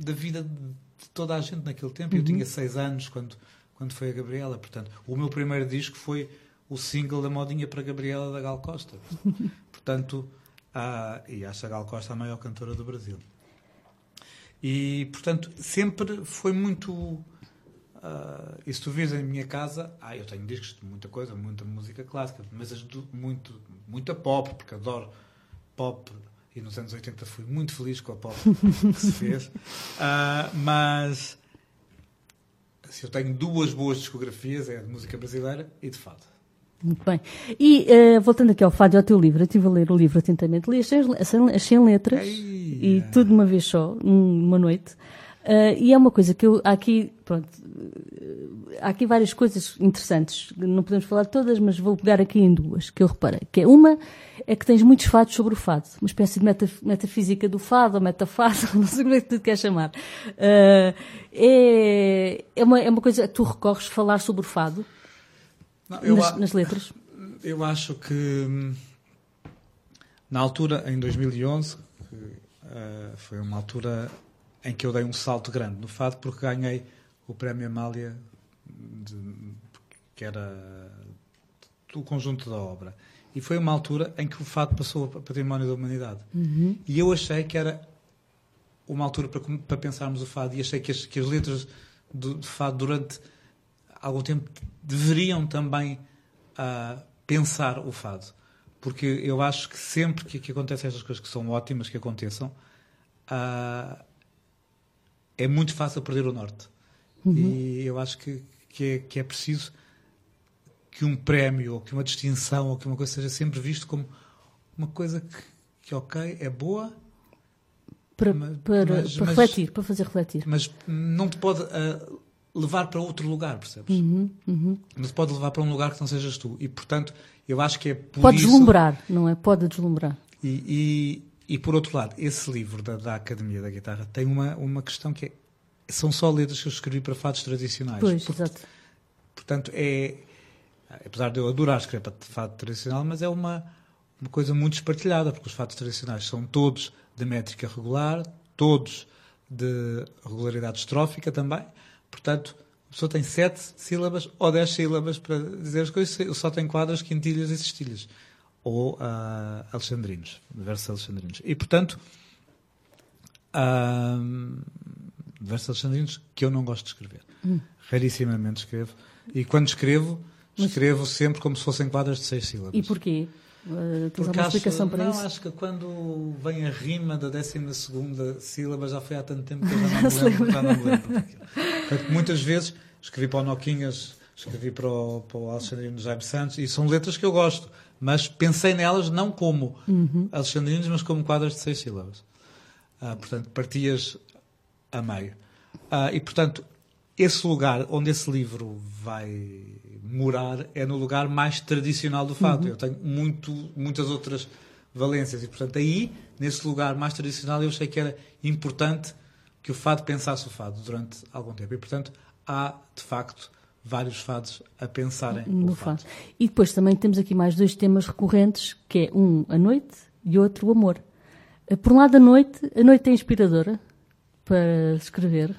S2: da vida de toda a gente naquele tempo. Uhum. Eu tinha seis anos quando, quando foi a Gabriela. Portanto, o meu primeiro disco foi o single da modinha para Gabriela da Gal Costa. *laughs* Portanto, e acho a Gal Costa a maior cantora do Brasil. E, portanto, sempre foi muito. Uh, e se tu vês em minha casa, ah, eu tenho discos de muita coisa, muita música clássica, mas do, muito, muita pop, porque adoro pop e nos anos 80 fui muito feliz com a pop que se fez. Uh, *laughs* mas se eu tenho duas boas discografias, é de música brasileira e de fado.
S1: Muito bem. E uh, voltando aqui ao fado e ao teu livro, eu estive a ler o livro atentamente, li as 100 letras e tudo de uma vez só, numa noite. Uh, e é uma coisa que eu, há aqui, pronto, há aqui várias coisas interessantes, não podemos falar de todas, mas vou pegar aqui em duas que eu reparei. Que é uma é que tens muitos fados sobre o fado, uma espécie de metafísica do fado, ou metafado, *laughs* não sei como é que tu queres chamar. Uh, é, é, uma, é uma coisa que tu recorres falar sobre o fado não, nas, nas letras?
S2: Eu acho que hum, na altura, em 2011, que, uh, foi uma altura em que eu dei um salto grande no fado porque ganhei o prémio Amália de, que era do conjunto da obra e foi uma altura em que o fado passou a património da humanidade uhum. e eu achei que era uma altura para, para pensarmos o fado e achei que as, que as letras do, do fado durante algum tempo deveriam também uh, pensar o fado porque eu acho que sempre que, que acontecem estas coisas que são ótimas que aconteçam uh, é muito fácil perder o norte. Uhum. E eu acho que, que, é, que é preciso que um prémio, ou que uma distinção, ou que uma coisa seja sempre visto como uma coisa que, que ok, é boa.
S1: Para, mas, para, mas, para refletir, para fazer refletir.
S2: Mas não te pode uh, levar para outro lugar, percebes?
S1: Uhum, uhum.
S2: Não te pode levar para um lugar que não sejas tu. E, portanto, eu acho que é por
S1: pode
S2: isso...
S1: deslumbrar, não é? Pode deslumbrar.
S2: E, e por outro lado, esse livro da, da Academia da Guitarra tem uma, uma questão que é, são só letras que eu escrevi para fados tradicionais.
S1: Pois, exato.
S2: Portanto, é, apesar de eu adorar escrever para fado tradicional, mas é uma, uma coisa muito espartilhada, porque os fados tradicionais são todos de métrica regular, todos de regularidade estrófica também. Portanto, a pessoa tem sete sílabas ou dez sílabas para dizer as coisas, só tenho quadras, quintilhas e cestilhas. Ou uh, alexandrinos, versos alexandrinos. E, portanto, uh, versos alexandrinos que eu não gosto de escrever. Hum. Rarissimamente escrevo. E quando escrevo, escrevo Mas... sempre como se fossem quadras de seis sílabas.
S1: E porquê? Uh, tens
S2: Porque
S1: alguma explicação para
S2: não,
S1: isso?
S2: acho que quando vem a rima da 12 sílaba já foi há tanto tempo que eu já *laughs* não me lembro. já não me lembro Portanto, muitas vezes escrevi para o Noquinhas, escrevi para o, para o Alexandrino Jaime Santos e são letras que eu gosto, mas pensei nelas não como uhum. Alexandrinos, mas como quadras de seis sílabas. Uh, portanto, partias a meio. Uh, e, portanto, esse lugar onde esse livro vai morar é no lugar mais tradicional do fado. Uhum. Eu tenho muito, muitas outras valências e, portanto, aí, nesse lugar mais tradicional, eu achei que era importante que o fado pensasse o fado durante algum tempo. E, portanto, há, de facto, vários fados a pensarem no fado. fado.
S1: E depois também temos aqui mais dois temas recorrentes, que é um, a noite, e outro, o amor. Eh, por um lado, a noite, a noite é inspiradora para escrever.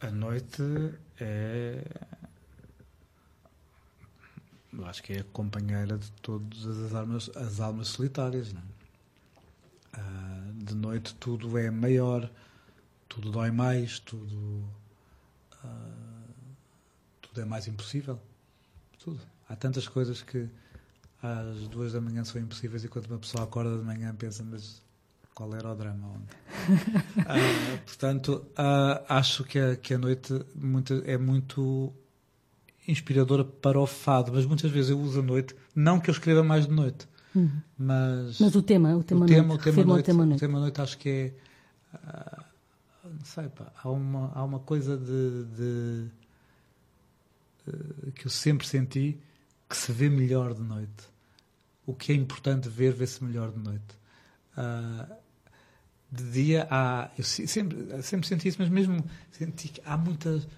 S2: A noite é eu acho que é a companheira de todas as almas, as almas solitárias. Não uh, de noite tudo é maior, tudo dói mais, tudo, uh, tudo é mais impossível. Tudo. Há tantas coisas que às duas da manhã são impossíveis e quando uma pessoa acorda de manhã pensa, mas qual era o drama? uh, *laughs* portanto, acho que a, que a noite muito, é muito inspiradora para o fado, mas muitas vezes eu uso a noite, não que eu escreva mais de noite, uhum. mas...
S1: Mas o tema, o tema, o tema, noite, o tema, noite, tema noite.
S2: O tema noite acho que é... Uh, não sei, pá, há uma, há uma coisa de, de uh, que eu sempre senti que se vê melhor de noite. O que é importante ver, vê-se melhor de noite. Uh, de dia há. Eu sempre, sempre senti isso, mas mesmo senti que há muitas,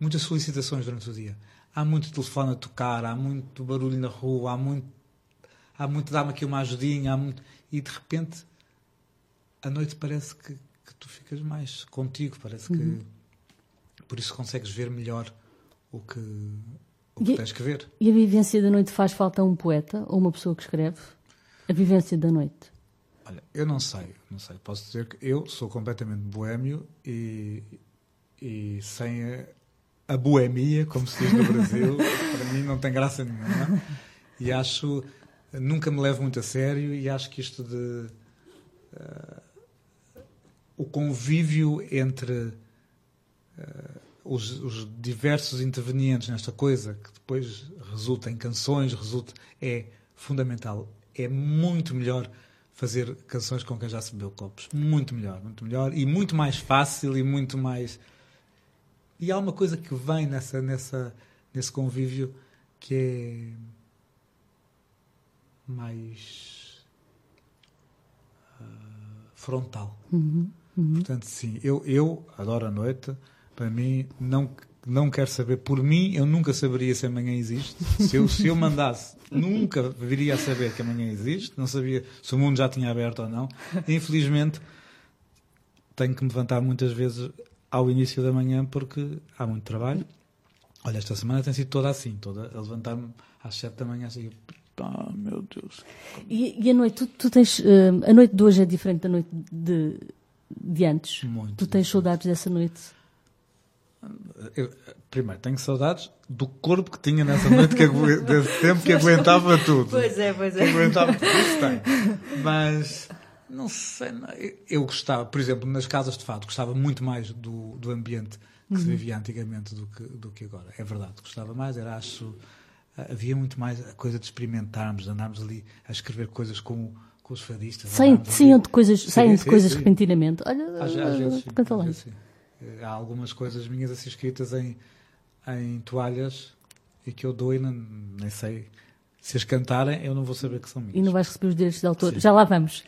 S2: muitas solicitações durante o dia há muito telefone a tocar, há muito barulho na rua, há muito, há muito dá-me aqui uma ajudinha, há muito, e de repente à noite parece que, que tu ficas mais contigo, parece uhum. que por isso consegues ver melhor o que, o que e, tens que ver.
S1: E a vivência da noite faz falta a um poeta ou uma pessoa que escreve? A vivência da noite?
S2: Olha, eu não sei, não sei. Posso dizer que eu sou completamente boêmio e, e sem a, boemia, como se diz no Brasil, para mim não tem graça nenhuma. E acho, nunca me levo muito a sério e acho que isto de. Uh, o convívio entre uh, os, os, diversos intervenientes nesta coisa, que depois resulta em canções, resulta, é fundamental. É muito melhor fazer canções com quem já se bebeu copos. Muito melhor, muito melhor e muito mais fácil e muito mais e há uma coisa que vem nessa, nessa, nesse convívio que é mais uh, frontal.
S1: Uhum, uhum.
S2: Portanto, sim, eu, eu adoro a noite. Para mim, não, não quero saber. Por mim, eu nunca saberia se amanhã existe. *laughs* Se eu, se eu mandasse, nunca viria a saber que amanhã existe. Não sabia se o mundo já tinha aberto ou não. Infelizmente, tenho que me levantar muitas vezes ao início da manhã porque há muito trabalho. Olha, esta semana tem sido toda assim, toda a levantar-me às sete da manhã assim, ah, meu Deus.
S1: E, e a noite, tu, tu tens, uh, a noite de hoje é diferente da noite de, de antes?
S2: Muito.
S1: Tu tens saudades dessa noite?
S2: Eu, primeiro, tenho saudades do corpo que tinha nessa noite, que, desse tempo que *laughs* aguentava tudo.
S1: Pois é, pois é.
S2: Que aguentava tudo, isso tem. Mas não sei, eu gostava, por exemplo, nas casas de fado, gostava muito mais do, do ambiente que uhum. se vivia antigamente do que, do que agora. É verdade, gostava mais, era, acho, havia muito mais a coisa de experimentarmos, de andarmos ali a escrever coisas com, com os fadistas.
S1: Saem, saem de coisas, sim, saem de sim, coisas sim. repentinamente. Olha, às, às vezes, canta lá. Vezes,
S2: Há algumas coisas minhas assim escritas em, em toalhas e que eu dou e nem sei se as cantarem, eu não vou saber que são minhas.
S1: E não vais receber os direitos de autor. Sim. Já lá vamos.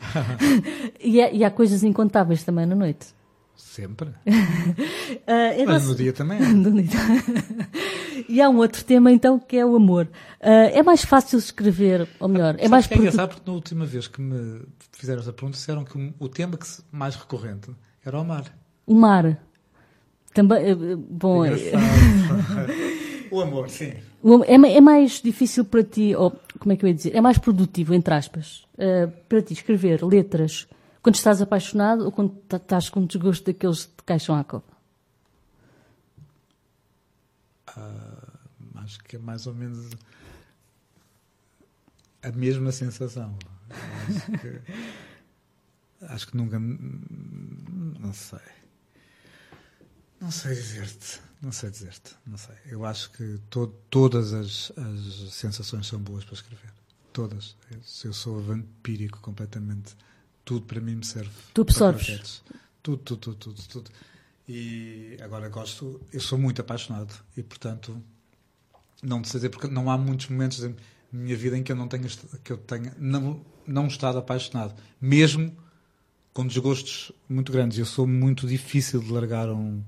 S1: *laughs* e, há, e, há, coisas incontáveis também na noite.
S2: Sempre. *laughs* uh, Mas no dia também. *laughs*
S1: e há um outro tema então que é o amor. Uh, é mais fácil escrever, ou melhor, é mais...
S2: Que é engraçado porque na última vez que me fizeram essa pergunta disseram que o tema que mais recorrente era o mar.
S1: O mar. Também, eh, bom... É
S2: o amor, sim.
S1: É, é, mais difícil para ti, ou como é que eu ia dizer? É mais produtivo, entre aspas, uh, para ti escrever letras quando estás apaixonado ou quando estás com desgosto daqueles que te caixam à copa?
S2: Uh, acho que é mais ou menos a mesma sensação. Acho que, *laughs* acho que nunca. Não sei. Não sei dizer-te. Não sei dizer-te. Não sei. Eu acho que to todas as, as sensações são boas para escrever. Todas. Eu, eu sou vampírico completamente. Tudo para mim me serve.
S1: Tu absorves?
S2: Tudo, tudo, tudo, tudo, tudo. E agora gosto. Eu sou muito apaixonado e, portanto, não te sei dizer, porque não há muitos momentos da minha vida em que eu não tenha, que eu tenha não, não estado apaixonado. Mesmo com desgostos muito grandes. Eu sou muito difícil de largar um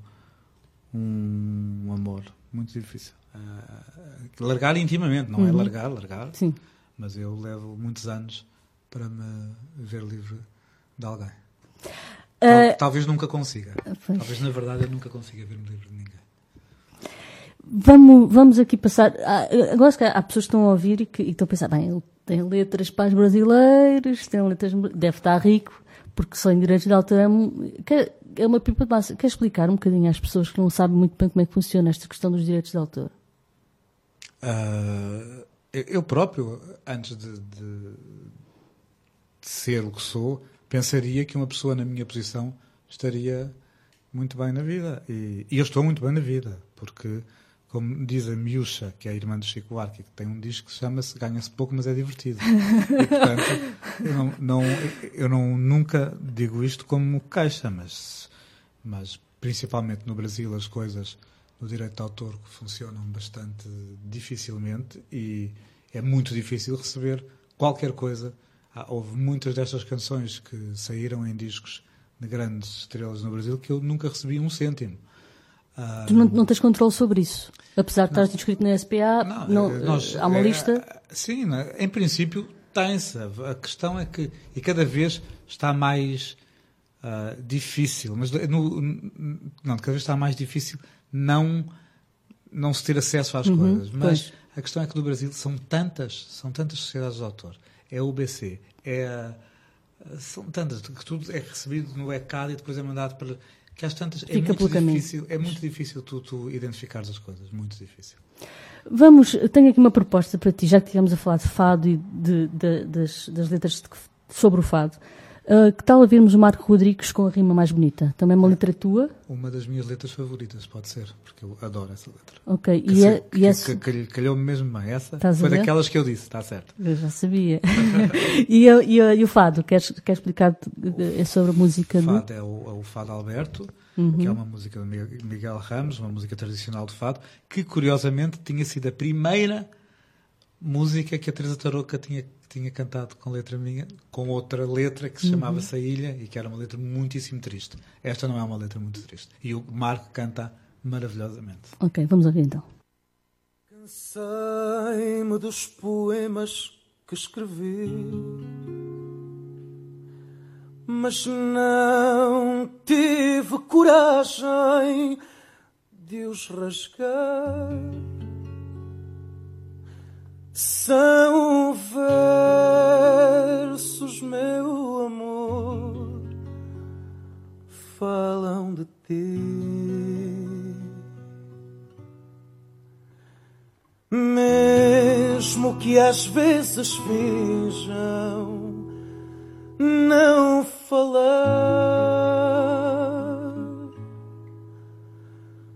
S2: um amor muito difícil. Uh, largar intimamente, não é uhum. é largar, largar.
S1: Sim.
S2: Mas eu levo muitos anos para me ver livre de alguém. Uh, Talvez nunca consiga. Pois. Talvez, na verdade, eu nunca consiga ver-me livre de ninguém.
S1: Vamos, vamos aqui passar. Agora que há pessoas que estão a ouvir e que e estão a pensar, bem, ele tem letras para os brasileiros, tem letras, deve estar rico, porque só em direitos de autor é, é uma pipa de massa. Quer explicar um bocadinho às pessoas que não sabem muito bem como é que funciona esta questão dos direitos de autor?
S2: Uh, eu próprio, antes de, de, de, ser o que sou, pensaria que uma pessoa na minha posição estaria muito bem na vida. E, e eu estou muito bem na vida, porque como diz a Miúcha, que é a irmã do Chico Buarque, que tem um disco que chama-se Ganha-se Pouco, mas é divertido. E, portanto, eu, não, não, eu não, nunca digo isto como queixa, mas, mas principalmente no Brasil as coisas no direito de autor funcionam bastante dificilmente e é muito difícil receber qualquer coisa. Houve muitas destas canções que saíram em discos de grandes estrelas no Brasil que eu nunca recebi um cêntimo.
S1: Tu não, não, tens controle sobre isso? Apesar de estares inscrito na SPA, não, não, eh, nós, há uma é, lista?
S2: Sim, né, em princípio tem-se. A questão é que, e cada vez está mais uh, difícil, mas no, não, cada vez está mais difícil não, não se ter acesso às uhum, coisas. Mas pois. a questão é que no Brasil são tantas, são tantas sociedades de autor. É o UBC, é são tantas, que tudo é recebido no ECAD e depois é mandado para que às tantas é muito, difícil, é muito difícil tu, tu identificares as coisas, muito difícil.
S1: Vamos, tenho aqui uma proposta para ti, já que estivemos a falar de fado e de, de, das, das letras de, sobre o fado. Uh, que tal a vermos o Marco Rodrigues com a rima mais bonita? Também uma letra tua?
S2: Uma das minhas letras favoritas, pode ser, porque eu adoro essa letra.
S1: Ok,
S2: que
S1: e, é,
S2: que, essa... calhou-me mesmo bem. Essa Estás foi daquelas que eu disse, está certo.
S1: Eu já sabia. *laughs* e, e, e, o fado, queres, queres explicar é sobre a música?
S2: O fado do... é, o, é o Fado Alberto, uhum. que é uma música de Miguel Ramos, uma música tradicional de fado, que curiosamente tinha sido a primeira música que a Teresa Tarouca tinha tinha cantado com letra minha, com outra letra que se uhum. chamava Saílha e que era uma letra muitíssimo triste. Esta não é uma letra muito triste. E o Marco canta maravilhosamente.
S1: Ok, vamos ouvir então.
S4: Cansei-me dos poemas que escrevi, mas não tive coragem de os rasgar são versos, meu amor, falam de ti. Mesmo que às vezes finjam não falar,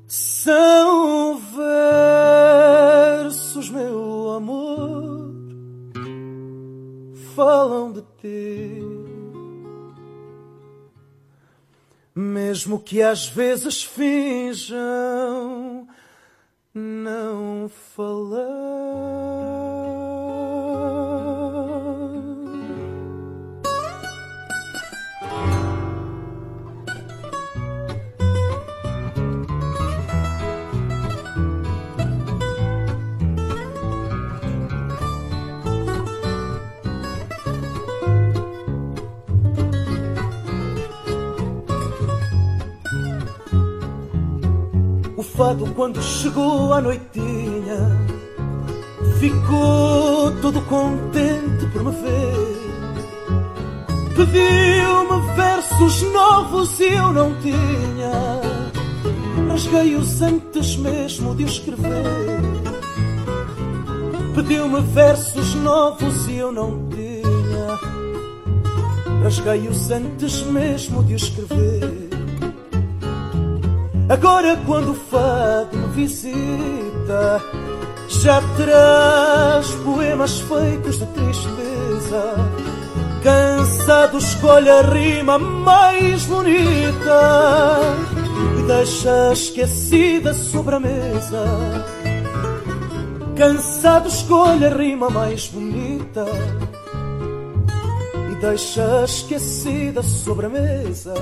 S4: são falam de ti. Mesmo que às vezes finjam não falar. Fado quando chegou a noitinha ficou todo contente por me ver. Pediu-me versos novos e eu não tinha. Rasguei-os antes mesmo de escrever. Pediu-me versos novos e eu não tinha. Rasguei-os antes mesmo de escrever. Agora quando o fado me visita, já traz poemas feitos de tristeza. Cansado escolhe a rima mais bonita e deixa esquecida sobre a mesa. Cansado escolhe a rima mais bonita e deixa esquecida sobre a mesa.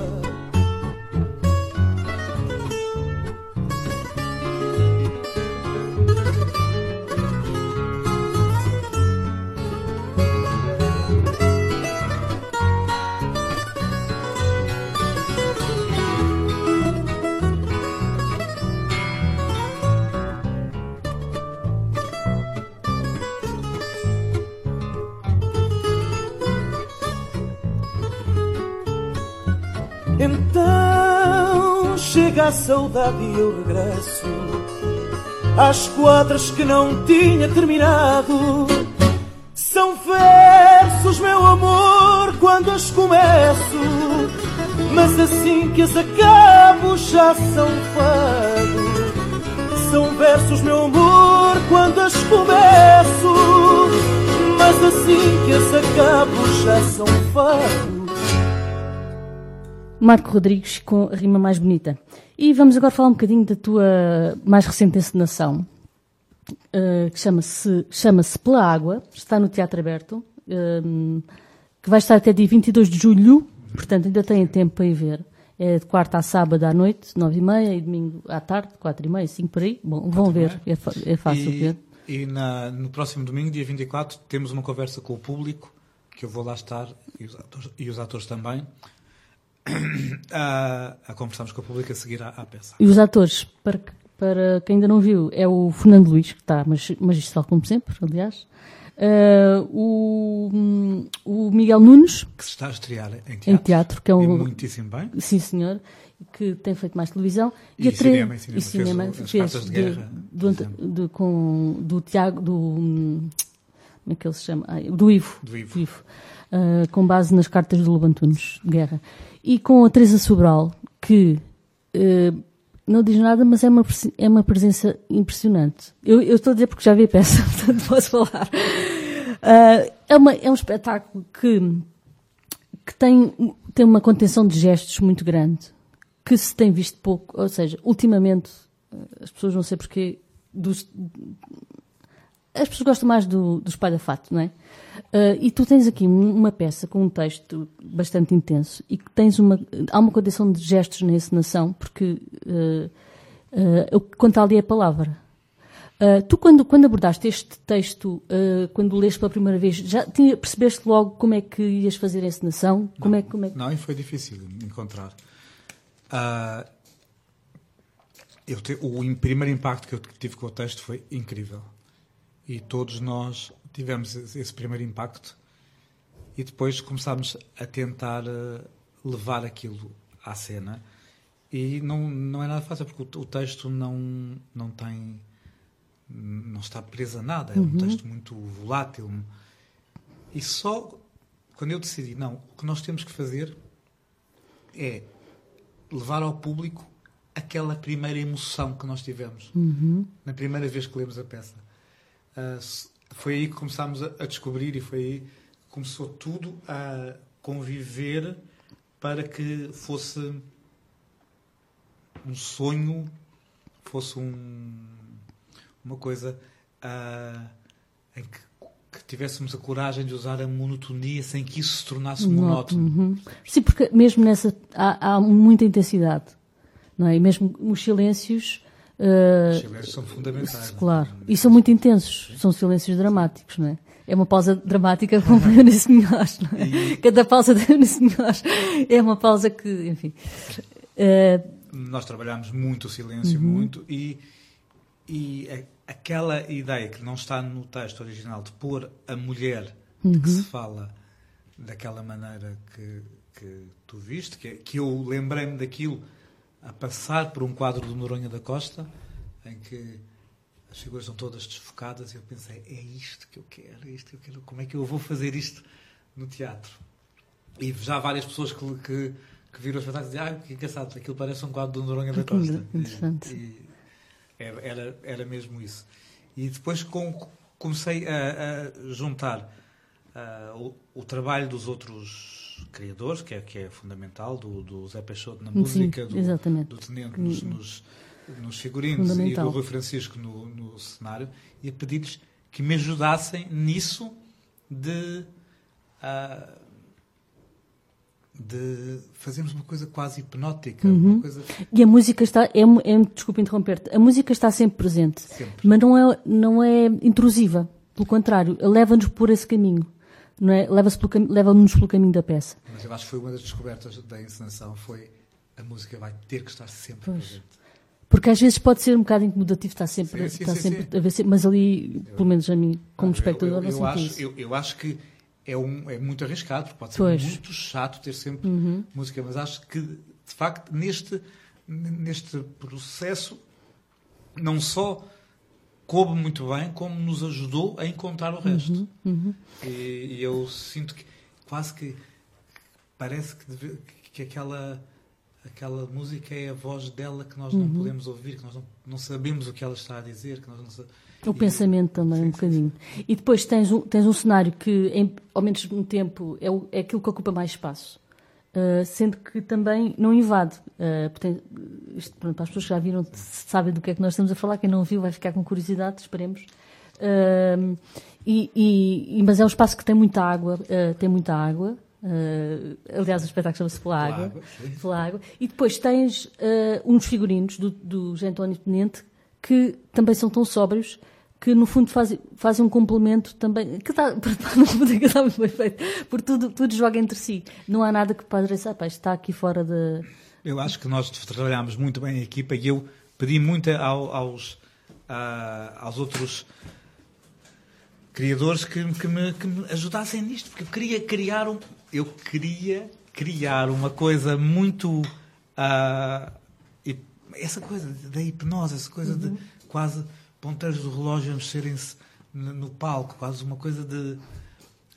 S4: Saudade eu regresso às quadras que não tinha terminado. São versos, meu amor, quando as começo, mas assim que as acabo já são fado. São versos, meu amor, quando as começo, mas assim que as acabo já são fado.
S1: Marco Rodrigues com a rima mais bonita. E vamos agora falar um bocadinho da tua mais recente encenação, uh, que chama-se chama Pela Água, está no Teatro Aberto, uh, que vai estar até dia 22 de julho, portanto ainda têm tempo para ir ver. É de quarta a sábado à noite, nove e meia, e domingo à tarde, quatro e meia, cinco por aí. Bom, vão ver, é, é, fácil
S2: e,
S1: ver.
S2: E na, no próximo domingo, dia 24, temos uma conversa com o público, que eu vou lá estar, e os atores, e os atores também, *coughs* a, a conversarmos com o público a seguir à, à peça.
S1: E os atores, para, para quem ainda não viu, é o Fernando Luís, que está magistral como sempre, aliás. Uh, o, o Miguel Nunes,
S2: que se está a estrear em teatro,
S1: em teatro que é um,
S2: muitíssimo bem.
S1: Sim, senhor, que tem feito mais televisão.
S2: E, e cinema, tre... e cinema,
S1: e cinema fez,
S2: fez de guerra,
S1: do, do, com, do Tiago, do, como é que ele se chama? Ai, do Ivo.
S2: Do Ivo.
S1: Do Ivo. Uh, com base nas cartas do Lobantunos de guerra e com a Teresa Sobral, que uh, não diz nada, mas é uma, é uma presença impressionante. Eu, eu estou a dizer porque já vi a peça, *laughs* portanto posso falar. Uh, é, uma, é um espetáculo que, que tem, tem uma contenção de gestos muito grande, que se tem visto pouco, ou seja, ultimamente, as pessoas não sei porquê, dos, as pessoas gostam mais do, do espalha-fato, não é? Uh, e tu tens aqui uma peça com um texto bastante intenso e que tens uma. Há uma condição de gestos na encenação, porque uh, uh, o que conta ali é a palavra. tu, quando, quando abordaste este texto, quando o leste pela primeira vez, já tinha, percebeste logo como é que ias fazer a encenação? Como
S2: não,
S1: é, como é...
S2: não, e foi difícil encontrar. eu te, o primeiro impacto que eu tive com o texto foi incrível. E todos nós tivemos esse primeiro impacto e depois começámos a tentar eh, levar aquilo à cena e não, não é nada fácil porque o, texto não, não tem não está preso a nada, é um uhum. texto muito volátil e só quando eu decidi, não, o que nós temos que fazer é levar ao público aquela primeira emoção que nós tivemos
S1: uhum.
S2: na primeira vez que lemos a peça. Uh, foi aí que começámos a, descobrir e foi aí que começou tudo a conviver para que fosse um sonho, fosse um, uma coisa uh, em que, que, tivéssemos a coragem de usar a monotonia sem que isso se tornasse monótono.
S1: Uhum. Sim, porque mesmo nessa há, há, muita intensidade, não é? E mesmo os silêncios
S2: Uh, silêncios são fundamentais.
S1: Claro. E são muito intensos. São silêncios dramáticos, não é? É uma pausa dramática Eunice *laughs* Melhores, não é? Cada pausa de Eunice Melhores é uma pausa que, enfim... Uh,
S2: nós trabalhamos muito o silêncio,
S1: Uhum.
S2: muito, e, e aquela ideia que não está no texto original de pôr a mulher de que
S1: Uhum.
S2: se fala daquela maneira que, que tu viste, que, que eu lembrei-me daquilo a passar por um quadro do Noronha da Costa, em que as figuras estão todas desfocadas, e eu pensei, é isto que eu quero, é isto que eu quero, como é que eu vou fazer isto no teatro? E já várias pessoas que, que, que viram os espetáculos e dizem, ah, que engraçado, aquilo parece um quadro do Noronha da
S1: Que
S2: Costa.
S1: interessante.
S2: E, e era, era, era mesmo isso. E depois com, comecei a, a juntar ah, o, o trabalho dos outros criadores, que é, que é fundamental, do, do Zé Peixoto na
S1: Sim,
S2: música, do,
S1: exatamente.
S2: do Tenente nos, nos, nos figurinos e do Rui Francisco no, no cenário, e a pedir-lhes que me ajudassem nisso de, ah, de fazermos uma coisa quase hipnótica,
S1: Uhum.
S2: uma coisa
S1: E a música está, é, é, desculpa interromper-te, a música está sempre presente,
S2: sempre.
S1: mas não é, não é intrusiva. Pelo contrário, leva-nos por esse caminho. É? Leva-se pelo Leva-nos pelo caminho da peça.
S2: Mas eu acho que foi uma das descobertas da encenação, foi a música vai ter que estar sempre
S1: Pois.
S2: presente.
S1: Porque às vezes pode ser um bocado incomodativo estar sempre,
S2: Sim, sim,
S1: estar
S2: sim,
S1: sempre a ver, mas ali, pelo menos a mim, como
S2: Ah,
S1: espectador,
S2: eu, eu,
S1: sinto
S2: acho, eu, eu acho que é, um, é muito arriscado, porque pode ser
S1: Pois. Uhum.
S2: muito chato ter sempre música, mas acho que, de facto, neste, neste processo, não só coube muito bem, como nos ajudou a encontrar o resto.
S1: Uhum,
S2: E, e eu sinto que quase que parece que, deve- que aquela, aquela música é a voz dela que nós não
S1: Uhum.
S2: podemos ouvir, que nós não, não sabemos o que ela está a dizer, que nós não sa-
S1: O
S2: E-
S1: pensamento também,
S2: Sim,
S1: um
S2: sim,
S1: bocadinho. E depois tens um, tens um cenário que, em, ao mesmo tempo, é, o- é aquilo que ocupa mais espaço. Uh, sendo que também não invade. Uh, portanto, isto, pronto, para as pessoas que já viram, sabem do que é que nós estamos a falar. Quem não viu vai ficar com curiosidade, esperemos. Uh, e, e- mas é um espaço que tem muita água. tem muita água. Aliás, o espetáculo chama-se Pela Água. Pela água. E depois tens uns figurinos do, do José António Tenente que também são tão sóbrios que no fundo fazem, fazem um complemento também, que está, *laughs* que está muito bem feito, porque tudo, tudo joga entre si. Não há nada que pareça, ah, está aqui fora de...
S2: Eu acho que nós trabalhámos muito bem a equipa e eu pedi muito ao- aos, ah, aos outros criadores que, que me, que me ajudassem nisto, porque eu queria criar um, eu queria criar uma coisa muito hip- essa coisa da hipnose, essa coisa de quase ponteiros do relógio a mexerem-se no, palco, quase uma coisa de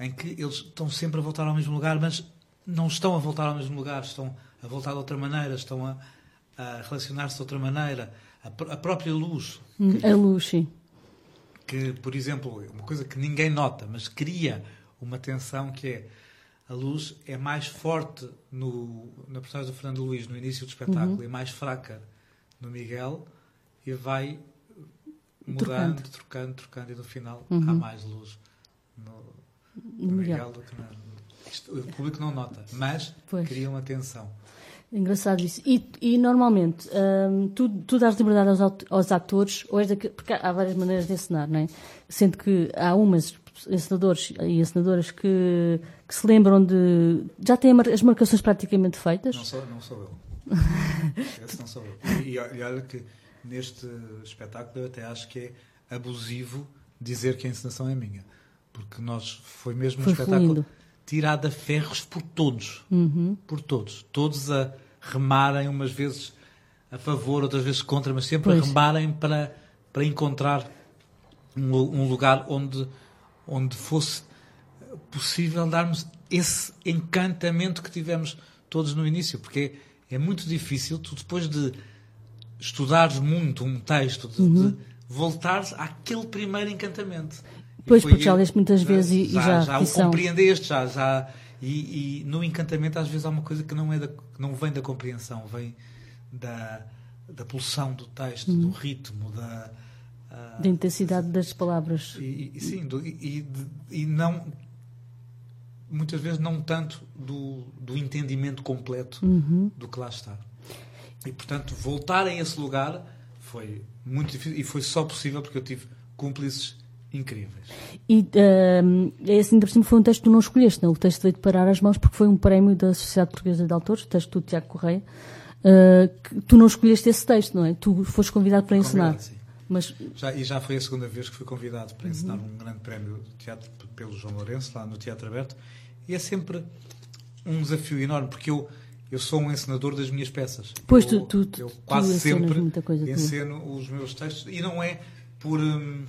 S2: em que eles estão sempre a voltar ao mesmo lugar, mas não estão a voltar ao mesmo lugar, estão a voltar de outra maneira, estão a, a relacionar-se de outra maneira. A, a própria luz,
S1: Hum, A luz, sim.
S2: que, por exemplo, é uma coisa que ninguém nota, mas cria uma tensão que é a luz é mais forte no, na personagem do Fernando Luís no início do espetáculo e mais fraca no Miguel e vai mudando,
S1: Trocando.
S2: trocando, trocando, e no final
S1: Uhum.
S2: há mais luz no,
S1: No Miguel.
S2: Do que na, isto, o público não nota, mas
S1: Pois.
S2: cria uma tensão.
S1: Engraçado isso. E, e normalmente, hum, tu, tu dás liberdade aos, aos atores, ou és daque- porque há várias maneiras de encenar, não é? Sendo que há umas encenadores e encenadoras que, que se lembram de. já têm as marcações praticamente feitas.
S2: Não sou, não sou eu. *laughs* Esse não sou eu. E, e olha que neste espetáculo eu até acho que é abusivo dizer que a encenação é minha. Porque nós foi mesmo um
S1: Foi
S2: espetáculo
S1: fluindo.
S2: tirado a ferros por todos.
S1: Uhum.
S2: Por todos. Todos a remarem, umas vezes a favor, outras vezes contra, mas sempre
S1: Pois.
S2: a remarem para, para encontrar um, um lugar onde, onde fosse possível darmos esse encantamento que tivemos todos no início, porque é muito difícil tu depois de estudares muito um texto, de, de voltares àquele primeiro encantamento.
S1: Pois, porque já leste muitas vezes e- e já
S2: já o compreendeste, já, já e, e no encantamento às vezes há uma coisa que não é da, não vem da compreensão, vem da, da pulsão do texto, do ritmo, da ah,
S1: Da intensidade das palavras.
S2: e, e- sim, do- e, de- e não muitas vezes não tanto do, do entendimento completo
S1: Uhum.
S2: do que lá está. E portanto, voltar a esse lugar foi muito difícil e foi só possível porque eu tive cúmplices incríveis.
S1: E hum, esse ainda por cima foi um texto que tu não escolheste, não? O texto veio-te parar as mãos porque foi um prémio da Sociedade Portuguesa de Autores, o texto do Tiago Correia. uh, tu não escolheste esse texto, não é? Tu foste convidado para ensinar.
S2: Sim.
S1: Mas...
S2: Já, e já foi a segunda vez que fui convidado para ensinar uhum. um grande prémio de teatro pelo João Lourenço, lá no Teatro Aberto. E é sempre um desafio enorme, porque eu, eu sou um encenador das minhas peças.
S1: Pois
S2: eu,
S1: tu, tu,
S2: eu quase
S1: tu
S2: sempre
S1: muita coisa
S2: enceno também. os meus textos. E não é por hum,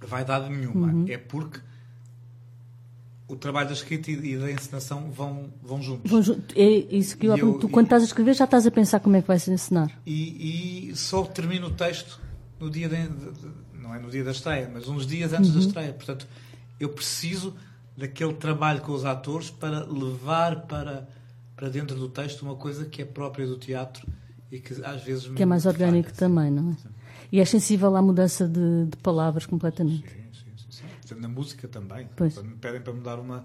S2: vaidade nenhuma, uhum. é porque o trabalho da escrita e da encenação vão, vão juntos. Vão,
S1: é isso que eu, eu Tu, quando estás a escrever, já estás a pensar como é que vais ensinar.
S2: E, e só termino o texto no dia de, não é no dia da estreia, mas uns dias antes uhum. da estreia. Portanto, eu preciso daquele trabalho com os atores para levar para, para dentro do texto uma coisa que é própria do teatro e que às vezes
S1: que é mais orgânico falha, também, não é? Sim. E é sensível à mudança de, de palavras completamente.
S2: Sim na música também. Pois. Me pedem para mudar uma.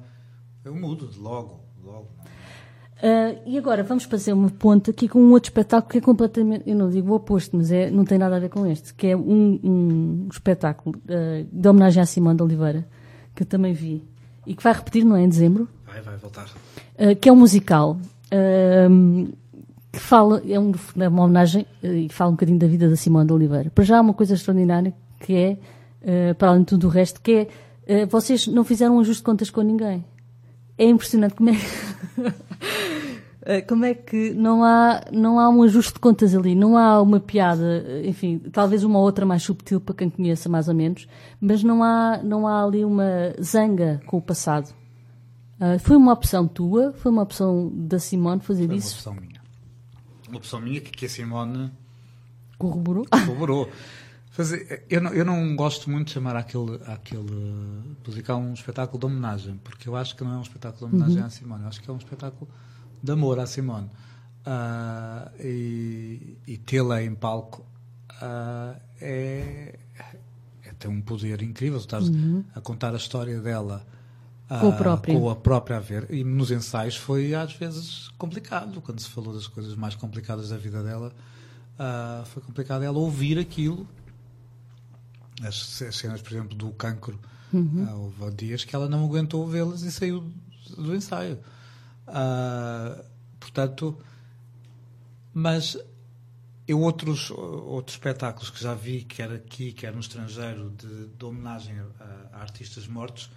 S2: Eu mudo logo, logo.
S1: Uh, e agora vamos fazer uma ponta aqui com um outro espetáculo que é completamente, eu não digo o oposto, mas é, não tem nada a ver com este, que é um, um espetáculo uh, de homenagem à Simone de Oliveira, que eu também vi, e que vai repetir, não é, em dezembro?
S2: Vai, vai voltar.
S1: Uh, que é um musical, que fala, é, é uma homenagem e fala um bocadinho da vida da Simone de Oliveira. Para já há uma coisa extraordinária que é uh, para além de tudo o resto, que é, vocês não fizeram um ajuste de contas com ninguém. É impressionante como é que, *laughs* como é que não há, não há um ajuste de contas ali, não há uma piada, enfim, talvez uma outra mais subtil para quem conheça mais ou menos, mas não há, não há ali uma zanga com o passado. Uh, foi uma opção tua? Foi uma opção da Simone fazer
S2: foi
S1: isso?
S2: Foi uma opção minha. Uma opção minha que, que a Simone
S1: corroborou. *laughs*
S2: corroborou. Fazer, eu, não, eu não gosto muito de chamar aquele, aquele musical um espetáculo de homenagem, porque eu acho que não é um espetáculo de homenagem uhum. à Simone, eu acho que é um espetáculo de amor à Simone. Uh, e, e tê-la em palco uh, é, é tem um poder incrível. Estás uhum. a contar a história dela
S1: com, a própria.
S2: com a própria ver. E nos ensaios foi às vezes complicado, quando se falou das coisas mais complicadas da vida dela. foi complicado ela ouvir aquilo as cenas, por exemplo, do cancro, uhum. uh, houve dias que ela não aguentou vê-las e saiu do ensaio. Uh, portanto, mas eu outros, outros espetáculos que já vi, quer aqui, quer no estrangeiro, de, de homenagem a, a, artistas mortos,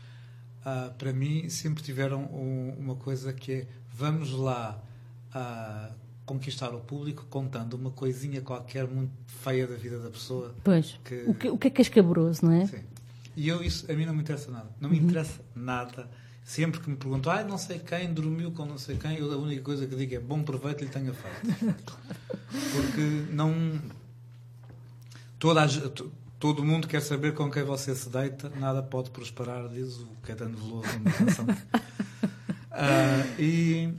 S2: uh, para mim sempre tiveram um, uma coisa que é vamos lá uh, conquistar o público contando uma coisinha qualquer muito feia da vida da pessoa.
S1: Pois. Que... O, que, o que é que é escabroso, não é?
S2: Sim. E eu, isso a mim não me interessa nada. Não me uhum. interessa nada. Sempre que me perguntam, ah, não sei quem dormiu com não sei quem, eu a única coisa que digo é bom proveito lhe tenha feito. *laughs* Porque não. Toda a, todo mundo quer saber com quem você se deita, nada pode prosperar, diz o Caetano Veloso na canção. uh, *laughs* e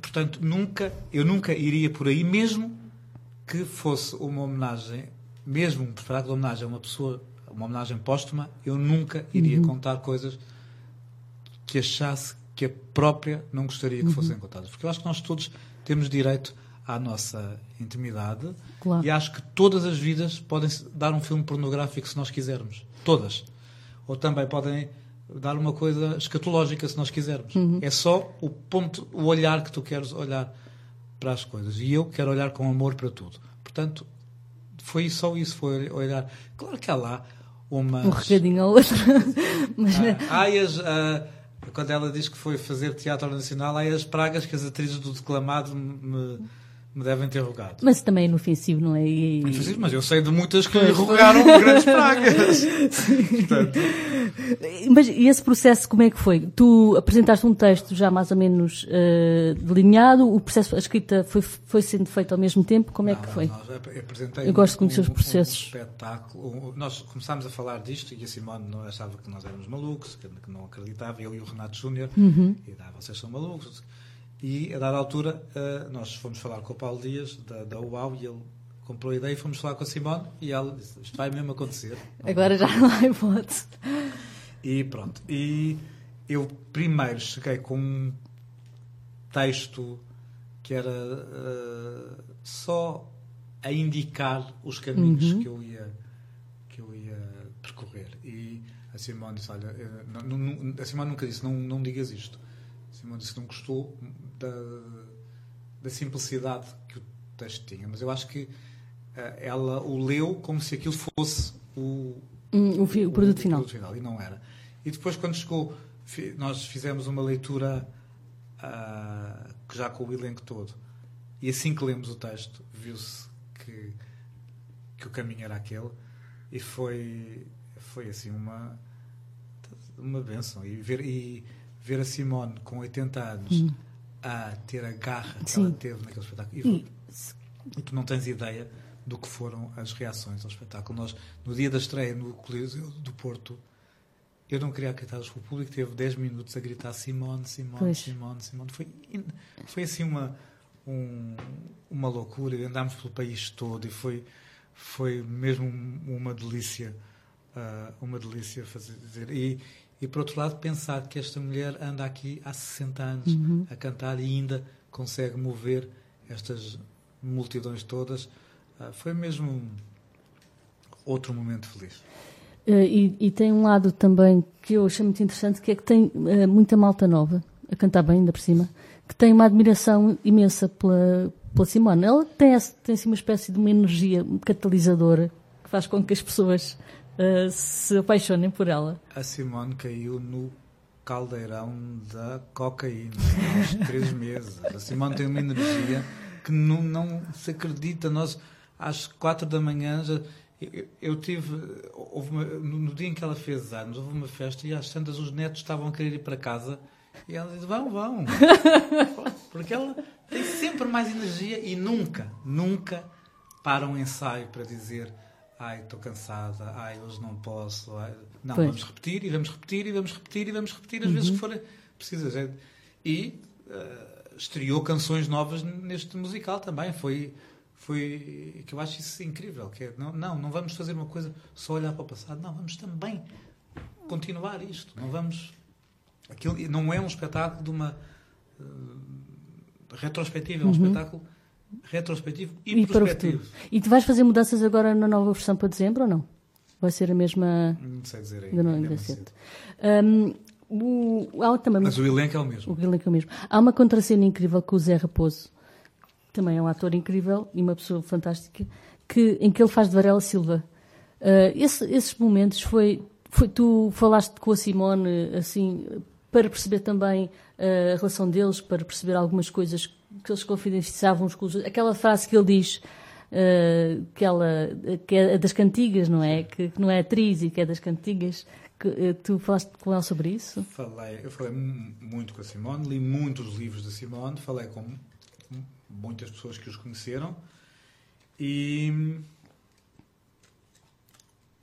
S2: portanto, nunca, eu nunca iria por aí, mesmo que fosse uma homenagem, mesmo um espetáculo de homenagem a uma pessoa, uma homenagem póstuma, eu nunca iria uhum. contar coisas que achasse que a própria não gostaria que uhum. fossem contadas. Porque eu acho que nós todos temos direito à nossa intimidade claro. e acho que todas as vidas podem dar um filme pornográfico se nós quisermos. Todas. Ou também podem dar uma coisa escatológica, se nós quisermos. Uhum. É só o ponto, o olhar que tu queres olhar para as coisas. E eu quero olhar com amor para tudo. Portanto, foi só isso, foi olhar. Claro que há lá uma.
S1: Um recadinho ao outro. *laughs* Mas...
S2: Ah, há as, ah, quando ela diz que foi fazer teatro nacional, há as pragas que as atrizes do declamado me me devem ter rogado.
S1: Mas também é inofensivo, não é? E...
S2: Inofensivo, mas eu sei de muitas que lhe rogaram grandes pragas. *laughs* Portanto...
S1: Mas e esse processo como é que foi? Tu apresentaste um texto já mais ou menos uh, delineado, o processo, a escrita foi, foi sendo feita ao mesmo tempo, como é que foi?
S2: Não, apresentei
S1: eu gosto de conhecer um, os processos.
S2: Um espetáculo. Nós começámos a falar disto e a Simone não achava que nós éramos malucos, que não acreditava, eu e o Renato Júnior, uhum. e ah, vocês são malucos e, a dada altura, uh, nós fomos falar com o Paulo Dias, da, da UAU, e ele comprou a ideia e fomos falar com a Simone, e ela disse: Isto vai mesmo acontecer.
S1: Agora já não há hipótese.
S2: E pronto. E eu primeiro cheguei com um texto que era uh, só a indicar os caminhos uhum. que eu ia que eu ia percorrer e a Simone disse olha eh, não, não, a Simone nunca disse não não digas isto Simone disse não gostou da, da simplicidade que o texto tinha, mas eu acho que uh, ela o leu como se aquilo fosse o,
S1: o, fi, o, produto, o, final.
S2: produto final. E não era. E depois, quando chegou, nós fizemos uma leitura uh, já com o elenco todo. E assim que lemos o texto, viu-se que, que o caminho era aquele. E foi, foi assim uma, uma benção. E ver, e ver a Simone com 80 anos hum. A ter a garra que Sim. ela teve naquele espetáculo. E, e tu não tens ideia do que foram as reações ao espetáculo. Nós, no dia da estreia no Coliseu do Porto, eu não queria acreditar, o público teve 10 minutos a gritar Simone, Simone, pois. Simone, Simone. Foi, foi assim uma, um, uma loucura. E andámos pelo país todo e foi, foi mesmo uma delícia, uh, uma delícia fazer. E, e por outro lado, pensar que esta mulher anda aqui há 60 anos uhum. a cantar e ainda consegue mover estas multidões todas, uh, foi mesmo outro momento feliz.
S1: Uh, e, e, tem um lado também que eu achei muito interessante, que é que tem uh, muita malta nova, a cantar bem, ainda por cima, que tem uma admiração imensa pela, pela Simone. Ela tem, tem assim uma espécie de uma energia catalisadora que faz com que as pessoas uh, se apaixonem por ela.
S2: A Simone caiu no caldeirão da cocaína aos *laughs* três meses. A Simone tem uma energia que não, não se acredita. Nós, às quatro da manhã, já eu, eu tive. Uma, no dia em que ela fez anos, houve uma festa e às tantas os netos estavam a querer ir para casa e ela disse: Vão, vão. *laughs* Porque ela tem sempre mais energia e nunca, nunca para um ensaio para dizer: Ai, estou cansada, ai, hoje não posso. Ai. Não, pois. vamos repetir e vamos repetir e vamos repetir e vamos repetir as uhum. vezes que forem precisas. E uh, estreou canções novas neste musical também. Foi foi que eu acho isso incrível que é, não, não não vamos fazer uma coisa só olhar para o passado não vamos também continuar isto não vamos aquilo não é um espetáculo de uma uh, retrospectiva é um uhum. espetáculo retrospectivo e, e prospectivo.
S1: E tu vais fazer mudanças agora na nova versão para dezembro ou não? Vai ser a mesma?
S2: Não sei dizer ainda,
S1: não, ainda um, o, há também
S2: mas o elenco é o mesmo.
S1: O elenco é o mesmo. Há uma contracena incrível com o Zé Raposo. Também é um ator incrível e uma pessoa fantástica, que, em que ele faz de Varela Silva. Uh, esse, esses momentos foi, foi. Tu falaste com a Simone, assim, para perceber também uh, a relação deles, para perceber algumas coisas que eles confidenciavam uns com os outros. Aquela frase que ele diz. Uh, que ela que é das cantigas, não é? Que, que, não é atriz e que é das cantigas. Que, uh, tu falaste com ela sobre isso?
S2: Falei, eu falei muito com a Simone, li muitos livros da Simone, falei com muitas pessoas que os conheceram. E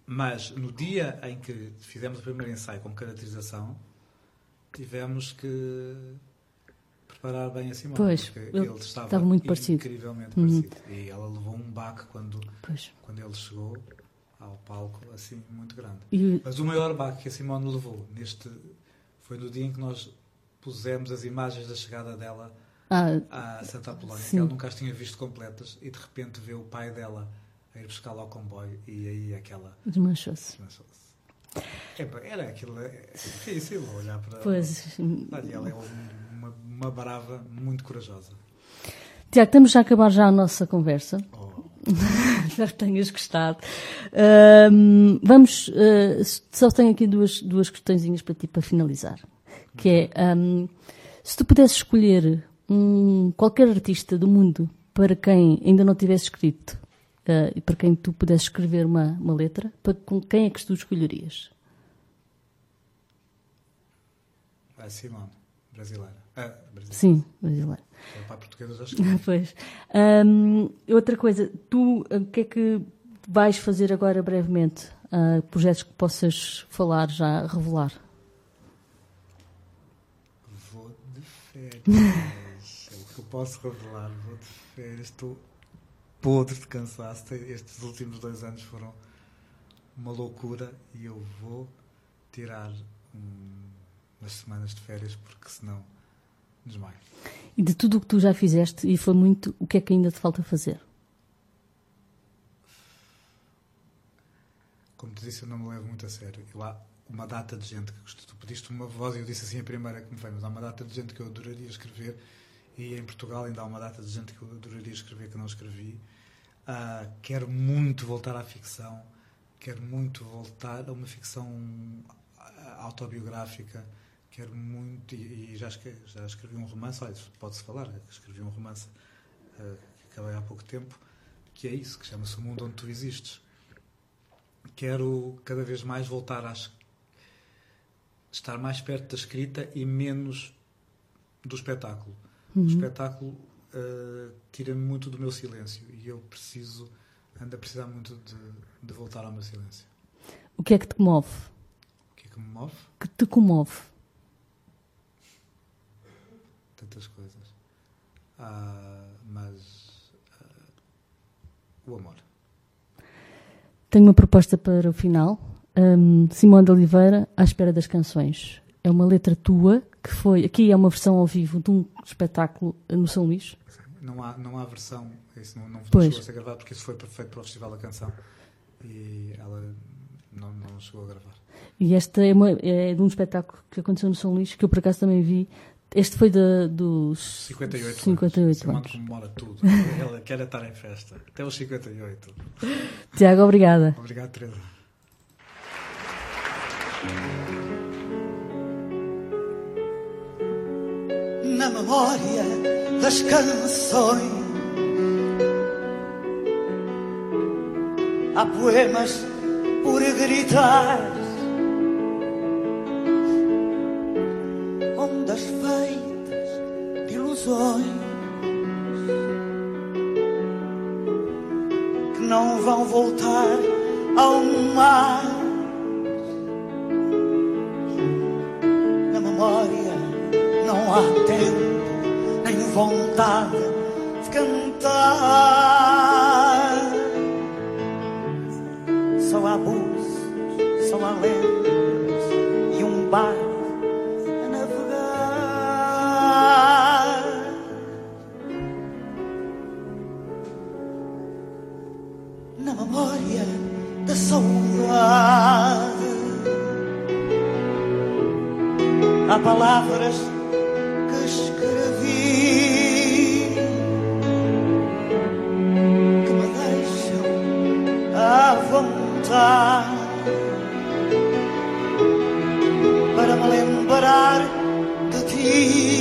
S2: mas no dia em que fizemos o primeiro ensaio com caracterização, tivemos que preparar bem a Simone,
S1: pois,
S2: porque ele estava,
S1: estava muito parecido.
S2: incrivelmente uhum. parecido. E ela levou um baque quando, quando ele chegou ao palco, assim, muito grande. E... Mas o maior baque que a Simone levou neste foi no dia em que nós pusemos as imagens da chegada dela ah, a Santa Apolónia, que ela nunca as tinha visto completas, e de repente vê o pai dela a ir buscá-la ao comboio e aí aquela.
S1: Desmanchou-se.
S2: Desmanchou era aquilo. É difícil olhar para.
S1: Pois.
S2: Olha, ela é uma, uma brava muito corajosa.
S1: Tiago, estamos já a acabar já a nossa conversa. Oh. *laughs* já tenhas gostado. Vamos. Uh, só tenho aqui duas, duas questõezinhas para ti para finalizar. Que é. Um, se tu pudesses escolher um, qualquer artista do mundo para quem ainda não tivesse escrito uh, e para quem tu pudesses escrever uma, uma letra, para, com quem é que tu escolherias?
S2: A Simone, brasileira. Ah, brasileira.
S1: Sim, brasileira.
S2: É para portuguesa já *laughs*
S1: Pois. Um, outra coisa, tu o que é que vais fazer agora brevemente? Uh, projetos que possas falar já, revelar?
S2: Vou de férias. *laughs* posso revelar, vou de férias, estou podre de cansaço. Estes últimos dois anos foram uma loucura e eu vou tirar um, umas semanas de férias porque senão desmaio.
S1: E de tudo o que tu já fizeste, e foi muito, o que é que ainda te falta fazer?
S2: Como te disse, eu não me levo muito a sério. Eu há uma data de gente que tu pediste uma voz e eu disse assim a primeira que me veio, mas há uma data de gente que eu adoraria escrever e em Portugal ainda há uma data de gente que eu adoraria escrever que não escrevi. Uh, quero muito voltar à ficção, quero muito voltar a uma ficção autobiográfica, quero muito, e, e já, escrevi, já, escrevi, um romance, olha, pode-se falar, escrevi um romance uh, que acabei há pouco tempo, que é isso, que chama-se O Mundo Onde Tu Existes. Quero cada vez mais voltar a estar mais perto da escrita e menos do espetáculo. Uhum. O espetáculo uh, tira-me muito do meu silêncio e eu preciso, ando a precisar muito de, de voltar ao meu silêncio.
S1: O que é que te comove?
S2: O que é que me move?
S1: Que te comove?
S2: Tantas coisas. Ah, mas uh, o amor.
S1: Tenho uma proposta para o final. Um, Simão de Oliveira, À Espera das Canções. É uma letra tua que foi. Aqui é uma versão ao vivo de um espetáculo no São Luís.
S2: Não há, não há versão, isso não, não, não chegou a ser gravado porque isso foi feito para o Festival da Canção e ela não, não chegou a gravar.
S1: E esta é, uma, é de um espetáculo que aconteceu no São Luís que eu por acaso também vi. Este foi de, dos
S2: 58,
S1: 58
S2: anos. anos. comemora tudo. Ela quer estar em festa. Até os 58.
S1: Tiago, obrigada.
S2: Obrigado, Teresa.
S5: na memória das canções. Há poemas por gritar, ilusões que não vão voltar ao mar. Na memória não há tempo nem vontade de cantar. Só há búzios, só há lendas palavras que escrevi que me deixam à vontade para me lembrar de ti.